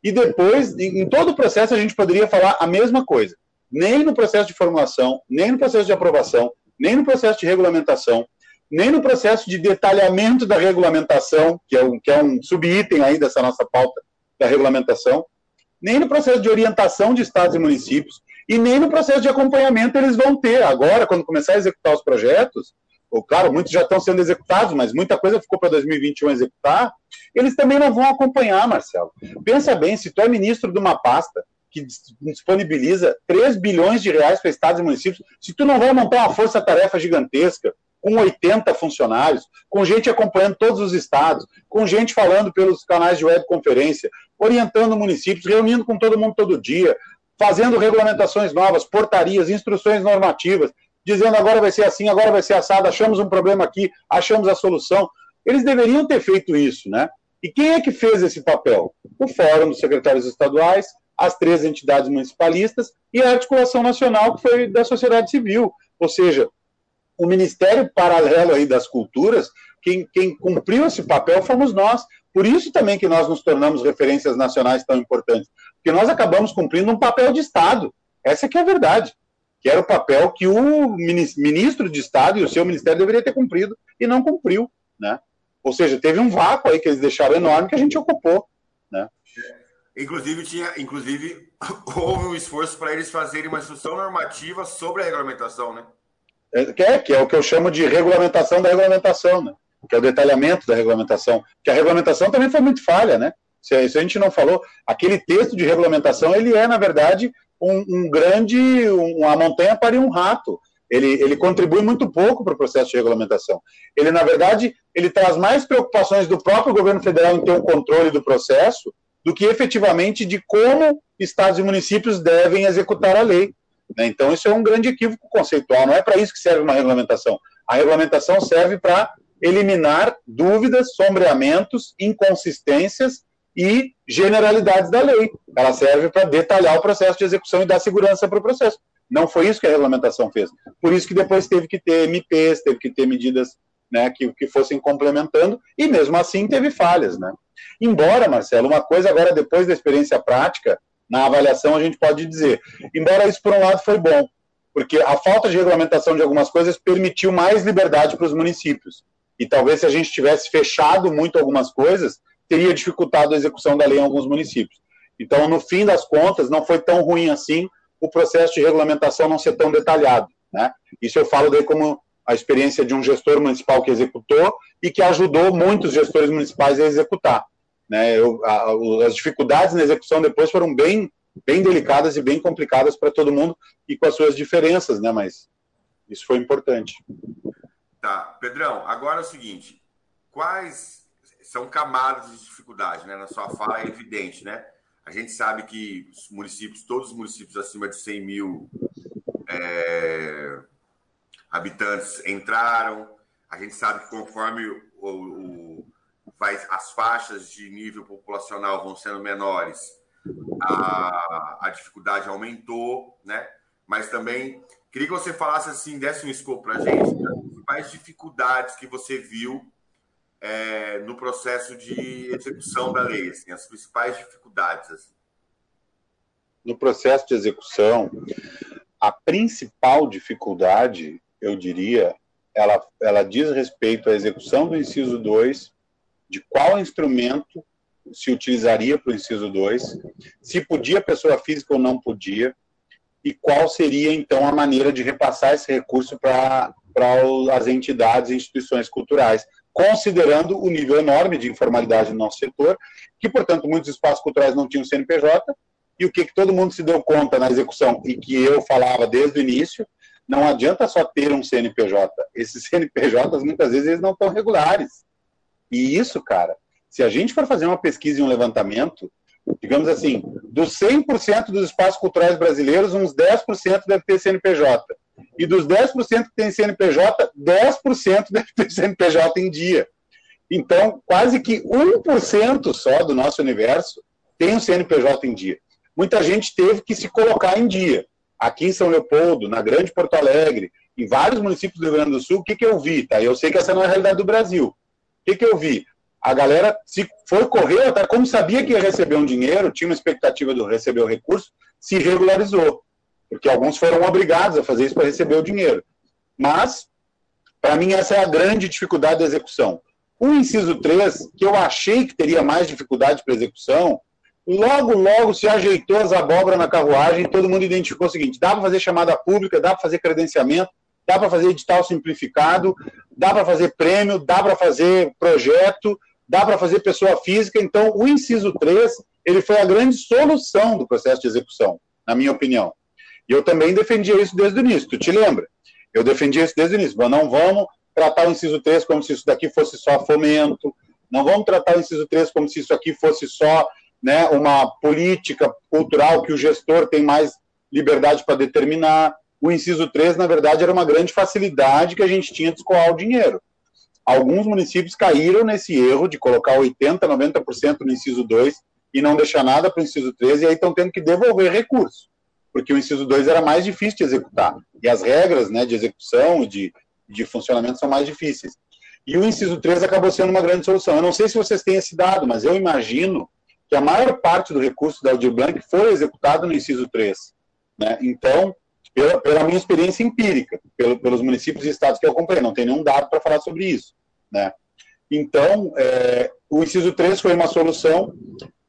E depois, em todo o processo, a gente poderia falar a mesma coisa. Nem no processo de formulação, nem no processo de aprovação, nem no processo de regulamentação, nem no processo de detalhamento da regulamentação, que é um, que é um subitem aí dessa nossa pauta da regulamentação, nem no processo de orientação de estados e municípios, e nem no processo de acompanhamento eles vão ter. Agora, quando começar a executar os projetos, claro, muitos já estão sendo executados, mas muita coisa ficou para 2021 executar, eles também não vão acompanhar, Marcelo. Pensa bem, se tu é ministro de uma pasta que disponibiliza 3 bilhões de reais para estados e municípios, se tu não vai montar uma força-tarefa gigantesca, com 80 funcionários, com gente acompanhando todos os estados, com gente falando pelos canais de webconferência, orientando municípios, reunindo com todo mundo todo dia, fazendo regulamentações novas, portarias, instruções normativas, dizendo agora vai ser assim, agora vai ser assado, achamos um problema aqui, achamos a solução. Eles deveriam ter feito isso, né? E quem é que fez esse papel? O Fórum dos Secretários Estaduais, as três entidades municipalistas e a articulação nacional que foi da sociedade civil. Ou seja, o Ministério Paralelo aí das Culturas, quem, quem cumpriu esse papel fomos nós. Por isso também que nós nos tornamos referências nacionais tão importantes, porque nós acabamos cumprindo um papel de Estado. Essa que é a verdade, que era o papel que o ministro de Estado e o seu ministério deveria ter cumprido e não cumpriu, né? Ou seja, teve um vácuo aí que eles deixaram enorme que a gente ocupou, né? Inclusive, tinha, inclusive [LAUGHS] houve um esforço para eles fazerem uma instrução normativa sobre a regulamentação, né? É, que é, que é o que eu chamo de regulamentação da regulamentação, né? que é o detalhamento da regulamentação, que a regulamentação também foi muito falha, né? Se, a gente não falou, aquele texto de regulamentação, ele é, na verdade, um, um grande, uma montanha para um rato. Ele, ele contribui muito pouco para o processo de regulamentação. Ele, na verdade, ele traz mais preocupações do próprio governo federal em ter um controle do processo do que efetivamente de como estados e municípios devem executar a lei. Né? Então, isso é um grande equívoco conceitual, não é para isso que serve uma regulamentação. A regulamentação serve para eliminar dúvidas, sombreamentos, inconsistências e generalidades da lei. Ela serve para detalhar o processo de execução e dar segurança para o processo. Não foi isso que a regulamentação fez. Por isso que depois teve que ter MPs, teve que ter medidas né, que, que fossem complementando, e mesmo assim teve falhas. Né? Embora, Marcelo, uma coisa agora, depois da experiência prática, na avaliação a gente pode dizer. Embora isso, por um lado, foi bom, porque a falta de regulamentação de algumas coisas permitiu mais liberdade para os municípios. E talvez se a gente tivesse fechado muito algumas coisas, teria dificultado a execução da lei em alguns municípios. Então, no fim das contas, não foi tão ruim assim o processo de regulamentação não ser tão detalhado. Né? Isso eu falo daí como a experiência de um gestor municipal que executou e que ajudou muitos gestores municipais a executar. Né? Eu, a, as dificuldades na execução depois foram bem, bem delicadas e bem complicadas para todo mundo e com as suas diferenças, né? mas isso foi importante. Tá, Pedrão, agora é o seguinte, quais são camadas de dificuldade, né? Na sua fala é evidente, né? A gente sabe que os municípios, todos os municípios acima de 100 mil é, habitantes entraram. A gente sabe que conforme o, o, vai, as faixas de nível populacional vão sendo menores, a, a dificuldade aumentou, né? Mas também queria que você falasse assim, desse um escopo para a gente, principais dificuldades que você viu é, no processo de execução da lei, assim, as principais dificuldades. Assim. No processo de execução, a principal dificuldade, eu diria, ela, ela diz respeito à execução do inciso 2 de qual instrumento se utilizaria para o inciso 2, se podia pessoa física ou não podia, e qual seria, então, a maneira de repassar esse recurso para as entidades e instituições culturais, considerando o nível enorme de informalidade no nosso setor, que, portanto, muitos espaços culturais não tinham CNPJ, e o que, que todo mundo se deu conta na execução, e que eu falava desde o início, não adianta só ter um CNPJ. Esses [LAUGHS] CNPJs, muitas vezes, eles não estão regulares. E isso, cara, se a gente for fazer uma pesquisa e um levantamento, digamos assim, dos 100% dos espaços culturais brasileiros, uns 10% deve ter CNPJ. E dos 10% que tem CNPJ, 10% deve ter CNPJ em dia. Então, quase que 1% só do nosso universo tem um CNPJ em dia. Muita gente teve que se colocar em dia. Aqui em São Leopoldo, na Grande Porto Alegre, em vários municípios do Rio Grande do Sul, o que, que eu vi? Tá? Eu sei que essa não é a realidade do Brasil. O que, que eu vi? A galera se foi correr, até como sabia que ia receber um dinheiro, tinha uma expectativa de receber o recurso, se regularizou. Porque alguns foram obrigados a fazer isso para receber o dinheiro. Mas, para mim, essa é a grande dificuldade da execução. O inciso 3, que eu achei que teria mais dificuldade para execução, logo, logo se ajeitou as abóboras na carruagem, todo mundo identificou o seguinte: dá para fazer chamada pública, dá para fazer credenciamento, dá para fazer edital simplificado, dá para fazer prêmio, dá para fazer projeto, dá para fazer pessoa física. Então, o inciso 3, ele foi a grande solução do processo de execução, na minha opinião. E eu também defendia isso desde o início, tu te lembra? Eu defendia isso desde o início. Mas não vamos tratar o inciso 3 como se isso daqui fosse só fomento, não vamos tratar o inciso 3 como se isso aqui fosse só né, uma política cultural que o gestor tem mais liberdade para determinar. O inciso 3, na verdade, era uma grande facilidade que a gente tinha de escoar o dinheiro. Alguns municípios caíram nesse erro de colocar 80%, 90% no inciso 2 e não deixar nada para o inciso 3, e aí estão tendo que devolver recursos, porque o inciso 2 era mais difícil de executar. E as regras né, de execução e de, de funcionamento são mais difíceis. E o inciso 3 acabou sendo uma grande solução. Eu não sei se vocês têm esse dado, mas eu imagino que a maior parte do recurso da Aldir Blanc foi executado no inciso 3. Né? Então, pela, pela, minha experiência empírica, pelo, pelos municípios e estados que eu acompanhei, não tem nenhum dado para falar sobre isso. Né? Então, é, o inciso 3 foi uma solução.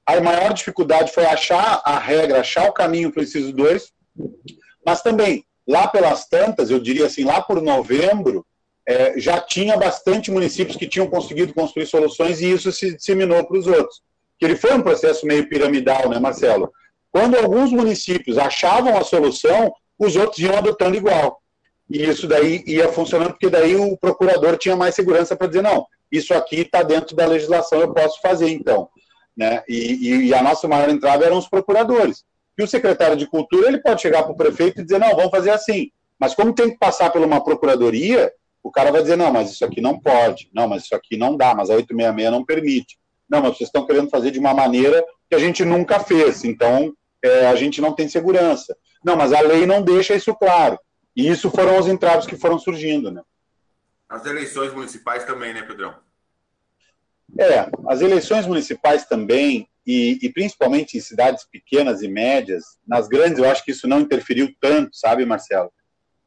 A maior dificuldade foi achar a regra, achar o caminho para o inciso 2, mas também, lá pelas tantas, eu diria assim, lá por novembro, é, já tinha bastante municípios que tinham conseguido construir soluções e isso se disseminou para os outros. Que ele foi um processo meio piramidal, né, Marcelo? Quando alguns municípios achavam a solução, os outros iam adotando igual. E isso daí ia funcionando, porque daí o procurador tinha mais segurança para dizer, não, isso aqui está dentro da legislação, eu posso fazer, então. Né? E, e, a nossa maior entrada eram os procuradores. E o secretário de Cultura ele pode chegar para o prefeito e dizer, não, vamos fazer assim. Mas como tem que passar por uma procuradoria, o cara vai dizer, não, mas isso aqui não pode, não, mas isso aqui não dá, mas a 866 não permite. Não, mas vocês estão querendo fazer de uma maneira que a gente nunca fez, então é, a gente não tem segurança. Não, mas a lei não deixa isso claro. E isso foram os entraves que foram surgindo, né? As eleições municipais também, né, Pedrão? É, as eleições municipais também, e, e, principalmente em cidades pequenas e médias, nas grandes eu acho que isso não interferiu tanto, sabe, Marcelo?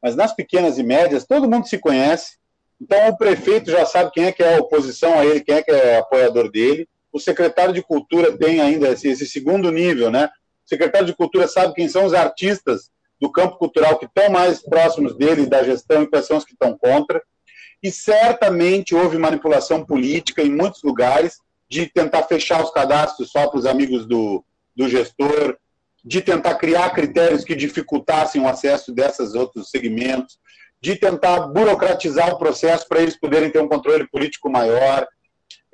Mas nas pequenas e médias, todo mundo se conhece, então o prefeito já sabe quem é que é oposição a ele, quem é que é apoiador dele, o secretário de Cultura tem ainda esse, esse segundo nível, né? O secretário de Cultura sabe quem são os artistas do campo cultural que estão mais próximos dele, da gestão, e quais são os que estão contra. E certamente houve manipulação política em muitos lugares de tentar fechar os cadastros só para os amigos do, do gestor, de tentar criar critérios que dificultassem o acesso desses outros segmentos, de tentar burocratizar o processo para eles poderem ter um controle político maior.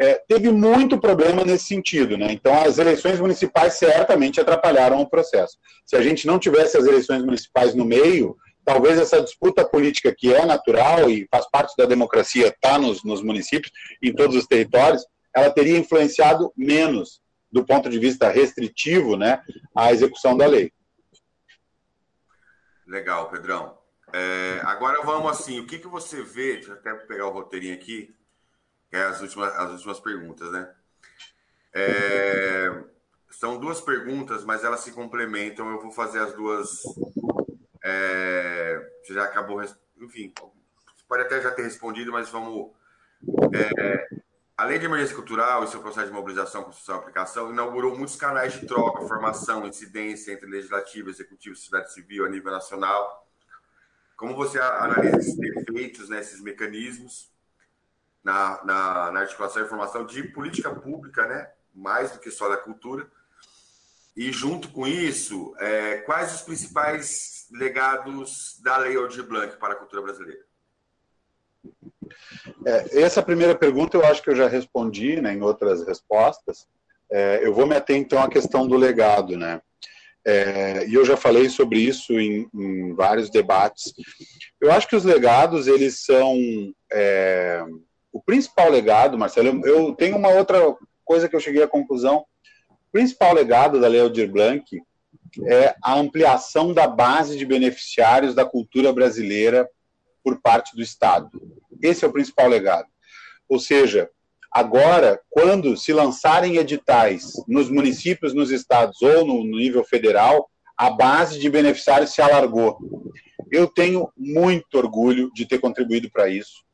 É, teve muito problema nesse sentido, né? Então, as eleições municipais certamente atrapalharam o processo. Se a gente não tivesse as eleições municipais no meio, talvez essa disputa política que é natural e faz parte da democracia, está nos, nos municípios, em todos os territórios, ela teria influenciado menos do ponto de vista restritivo, né, a execução da lei. Legal, Pedrão. É, agora vamos assim, o que, que você vê? Deixa eu até pegar o roteirinho aqui, que é as últimas, as últimas perguntas, né? É, são duas perguntas, mas elas se complementam. Eu vou fazer as duas. É, você já acabou, enfim, pode até já ter respondido, mas vamos. É, a Lei de Emergência Cultural e seu processo de mobilização, construção e aplicação inaugurou muitos canais de troca, formação, incidência entre legislativo, executivo e sociedade civil a nível nacional. Como você analisa esses efeitos, né, esses mecanismos na, na, na articulação e formação de política pública, né, mais do que só da cultura? E junto com isso, é, quais os principais legados da Lei Aldir Blanc para a cultura brasileira? É, essa primeira pergunta eu acho que eu já respondi né, em outras respostas. É, eu vou me ater então à questão do legado, né? É, e eu já falei sobre isso em, em, vários debates. Eu acho que os legados eles são é, o principal legado, Marcelo. Eu, eu, tenho uma outra coisa que eu cheguei à conclusão. O principal legado da Lei Aldir Blanc é a ampliação da base de beneficiários da cultura brasileira por parte do Estado. Esse é o principal legado. Ou seja, agora, quando se lançarem editais nos municípios, nos estados ou no, nível federal, a base de beneficiários se alargou. Eu tenho muito orgulho de ter contribuído para isso.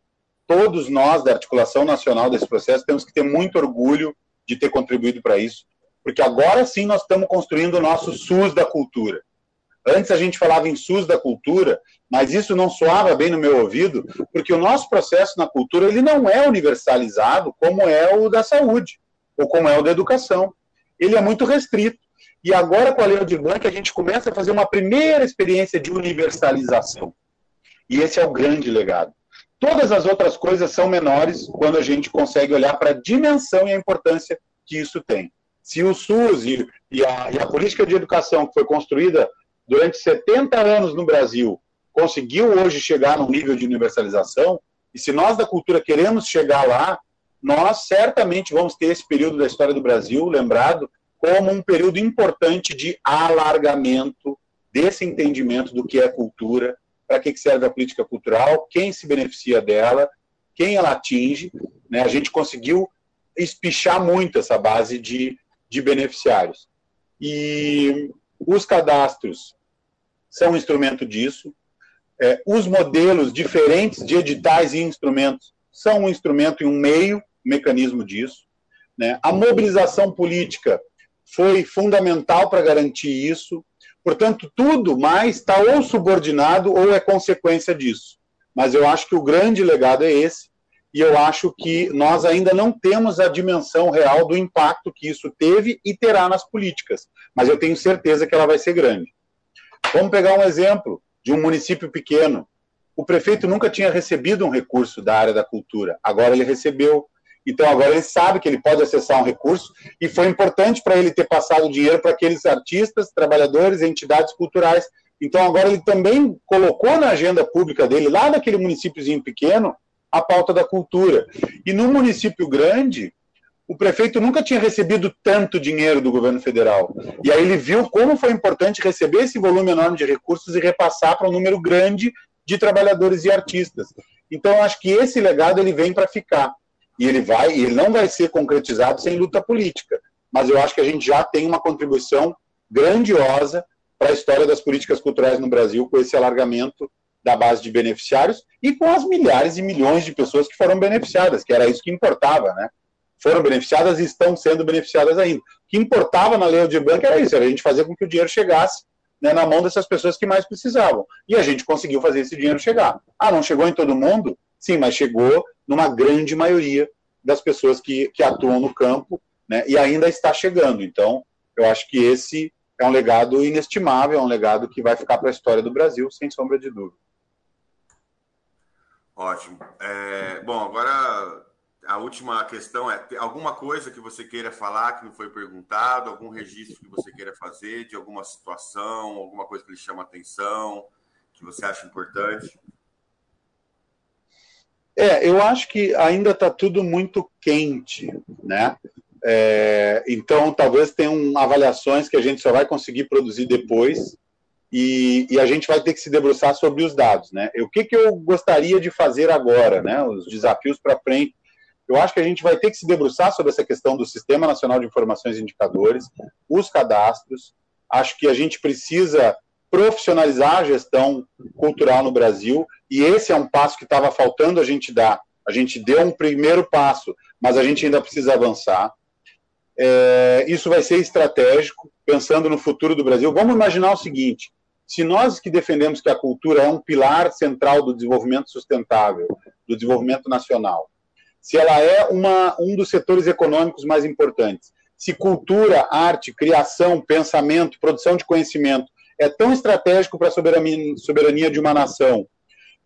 Todos nós da articulação nacional desse processo temos que ter muito orgulho de ter contribuído para isso, porque agora sim nós estamos construindo o nosso SUS da cultura. Antes a gente falava em SUS da cultura, mas isso não soava bem no meu ouvido, porque o nosso processo na cultura ele não é universalizado como é o da saúde, ou como é o da educação. Ele é muito restrito. E agora, com a Lei de Blanc, a gente começa a fazer uma primeira experiência de universalização. E esse é o grande legado. Todas as outras coisas são menores quando a gente consegue olhar para a dimensão e a importância que isso tem. Se o SUS e, e, a, e a política de educação que foi construída durante 70 anos no Brasil, conseguiu hoje chegar num nível de universalização, e se nós da cultura queremos chegar lá, nós certamente vamos ter esse período da história do Brasil lembrado como um período importante de alargamento desse entendimento do que é cultura, para que serve a política cultural, quem se beneficia dela, quem ela atinge. Né? A gente conseguiu espichar muito essa base de, de beneficiários. E os cadastros são um instrumento disso. É, os modelos diferentes de editais e instrumentos são um instrumento e um meio, um mecanismo disso. Né? A mobilização política foi fundamental para garantir isso. Portanto, tudo mais está ou subordinado ou é consequência disso. Mas eu acho que o grande legado é esse, e eu acho que nós ainda não temos a dimensão real do impacto que isso teve e terá nas políticas. Mas eu tenho certeza que ela vai ser grande. Vamos pegar um exemplo de um município pequeno. O prefeito nunca tinha recebido um recurso da área da cultura, agora ele recebeu. Então agora ele sabe que ele pode acessar um recurso e foi importante para ele ter passado dinheiro para aqueles artistas, trabalhadores, entidades culturais. Então agora ele também colocou na agenda pública dele, lá naquele municípiozinho pequeno, a pauta da cultura. E no município grande, o prefeito nunca tinha recebido tanto dinheiro do governo federal. E aí ele viu como foi importante receber esse volume enorme de recursos e repassar para um número grande de trabalhadores e artistas. Então, acho que esse legado ele vem para ficar. E ele vai, e ele não vai ser concretizado sem luta política. Mas eu acho que a gente já tem uma contribuição grandiosa para a história das políticas culturais no Brasil com esse alargamento da base de beneficiários e com as milhares e milhões de pessoas que foram beneficiadas, que era isso que importava, né? foram beneficiadas e estão sendo beneficiadas ainda. O que importava na lei de banco era isso, era a gente fazer com que o dinheiro chegasse né, na mão dessas pessoas que mais precisavam. E a gente conseguiu fazer esse dinheiro chegar. Ah, não chegou em todo mundo? Sim, mas chegou numa grande maioria das pessoas que, que atuam no campo né, e ainda está chegando. Então, eu acho que esse é um legado inestimável, é um legado que vai ficar para a história do Brasil, sem sombra de dúvida. Ótimo. É, bom, agora a última questão é: alguma coisa que você queira falar que não foi perguntado, algum registro que você queira fazer de alguma situação, alguma coisa que lhe chama atenção, que você acha importante? É, eu acho que ainda está tudo muito quente, né? É, então, talvez tenham avaliações que a gente só vai conseguir produzir depois e, e, a gente vai ter que se debruçar sobre os dados, né? O que, que eu gostaria de fazer agora, né? Os desafios para frente eu acho que a gente vai ter que se debruçar sobre essa questão do Sistema Nacional de Informações e Indicadores, os cadastros. Acho que a gente precisa profissionalizar a gestão cultural no Brasil, e esse é um passo que estava faltando a gente dar. A gente deu um primeiro passo, mas a gente ainda precisa avançar. É, isso vai ser estratégico, pensando no futuro do Brasil. Vamos imaginar o seguinte: se nós que defendemos que a cultura é um pilar central do desenvolvimento sustentável, do desenvolvimento nacional, se ela é uma, um dos setores econômicos mais importantes, se cultura, arte, criação, pensamento, produção de conhecimento é tão estratégico para a soberania, soberania de uma nação,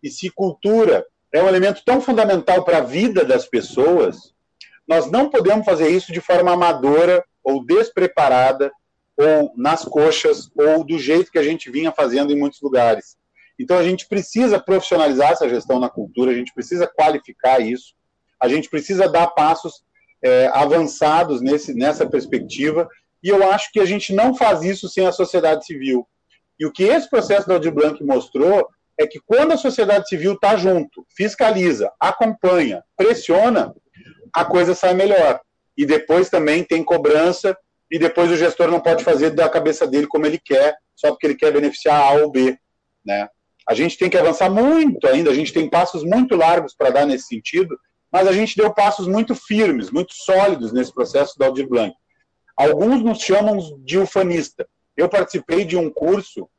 e se cultura é um elemento tão fundamental para a vida das pessoas, nós não podemos fazer isso de forma amadora ou despreparada ou nas coxas ou do jeito que a gente vinha fazendo em muitos lugares. Então a gente precisa profissionalizar essa gestão na cultura, a gente precisa qualificar isso, a gente precisa dar passos é, avançados nesse, nessa perspectiva, e eu acho que a gente não faz isso sem a sociedade civil. E o que esse processo da Aldir Blanc mostrou é que quando a sociedade civil está junto, fiscaliza, acompanha, pressiona, a coisa sai melhor. E depois também tem cobrança, e depois o gestor não pode fazer da cabeça dele como ele quer, só porque ele quer beneficiar A ou B. Né? A gente tem que avançar muito ainda, a gente tem passos muito largos para dar nesse sentido, mas a gente deu passos muito firmes, muito sólidos nesse processo da Aldir Blanc. Alguns nos chamam de ufanista. Eu participei de um curso,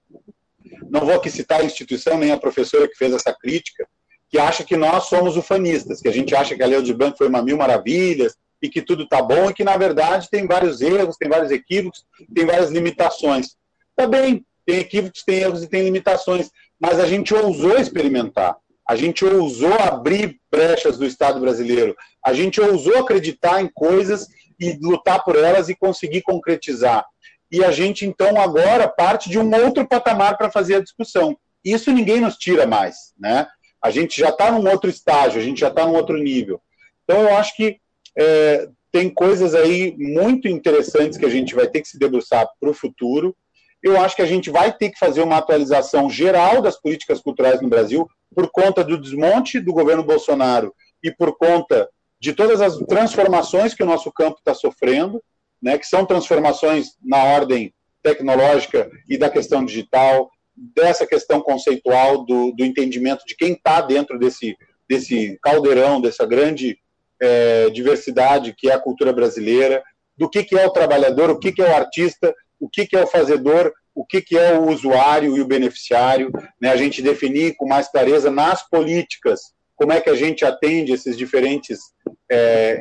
não vou aqui citar a instituição nem a professora que fez essa crítica, que acha que nós somos ufanistas, que a gente acha que a Lei de Blanc foi uma mil maravilhas e que tudo está bom e que, na verdade, tem vários erros, tem vários equívocos, tem várias limitações. Tá bem, tem equívocos, tem erros e tem limitações, mas a gente ousou experimentar, a gente ousou abrir brechas do Estado brasileiro, a gente ousou acreditar em coisas e lutar por elas e conseguir concretizar. E a gente, então, agora parte de um outro patamar para fazer a discussão. Isso ninguém nos tira mais, né? A gente já está num outro estágio, a gente já está num outro nível. Então, eu acho que é, tem coisas aí muito interessantes que a gente vai ter que se debruçar para o futuro. Eu acho que a gente vai ter que fazer uma atualização geral das políticas culturais no Brasil por conta do desmonte do governo Bolsonaro e por conta de todas as transformações que o nosso campo está sofrendo, né, que são transformações na ordem tecnológica e da questão digital, dessa questão conceitual do, do entendimento de quem está dentro desse, desse caldeirão, dessa grande é, diversidade que é a cultura brasileira, do que, que é o trabalhador, o que, que é o artista, o que, que é o fazedor, o que, que é o usuário e o beneficiário, né, a gente definir com mais clareza nas políticas como é que a gente atende esses diferentes é,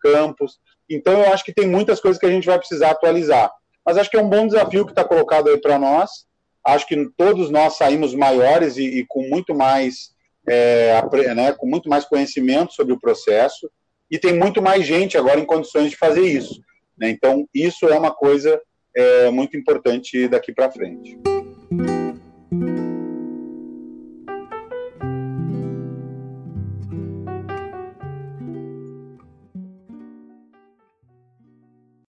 campos. Então, eu acho que tem muitas coisas que a gente vai precisar atualizar. Mas acho que é um bom desafio que está colocado aí para nós. Acho que todos nós saímos maiores e, e com muito mais é, né, com muito mais conhecimento sobre o processo e tem muito mais gente agora em condições de fazer isso. Né? Então, isso é uma coisa é, muito importante daqui para frente.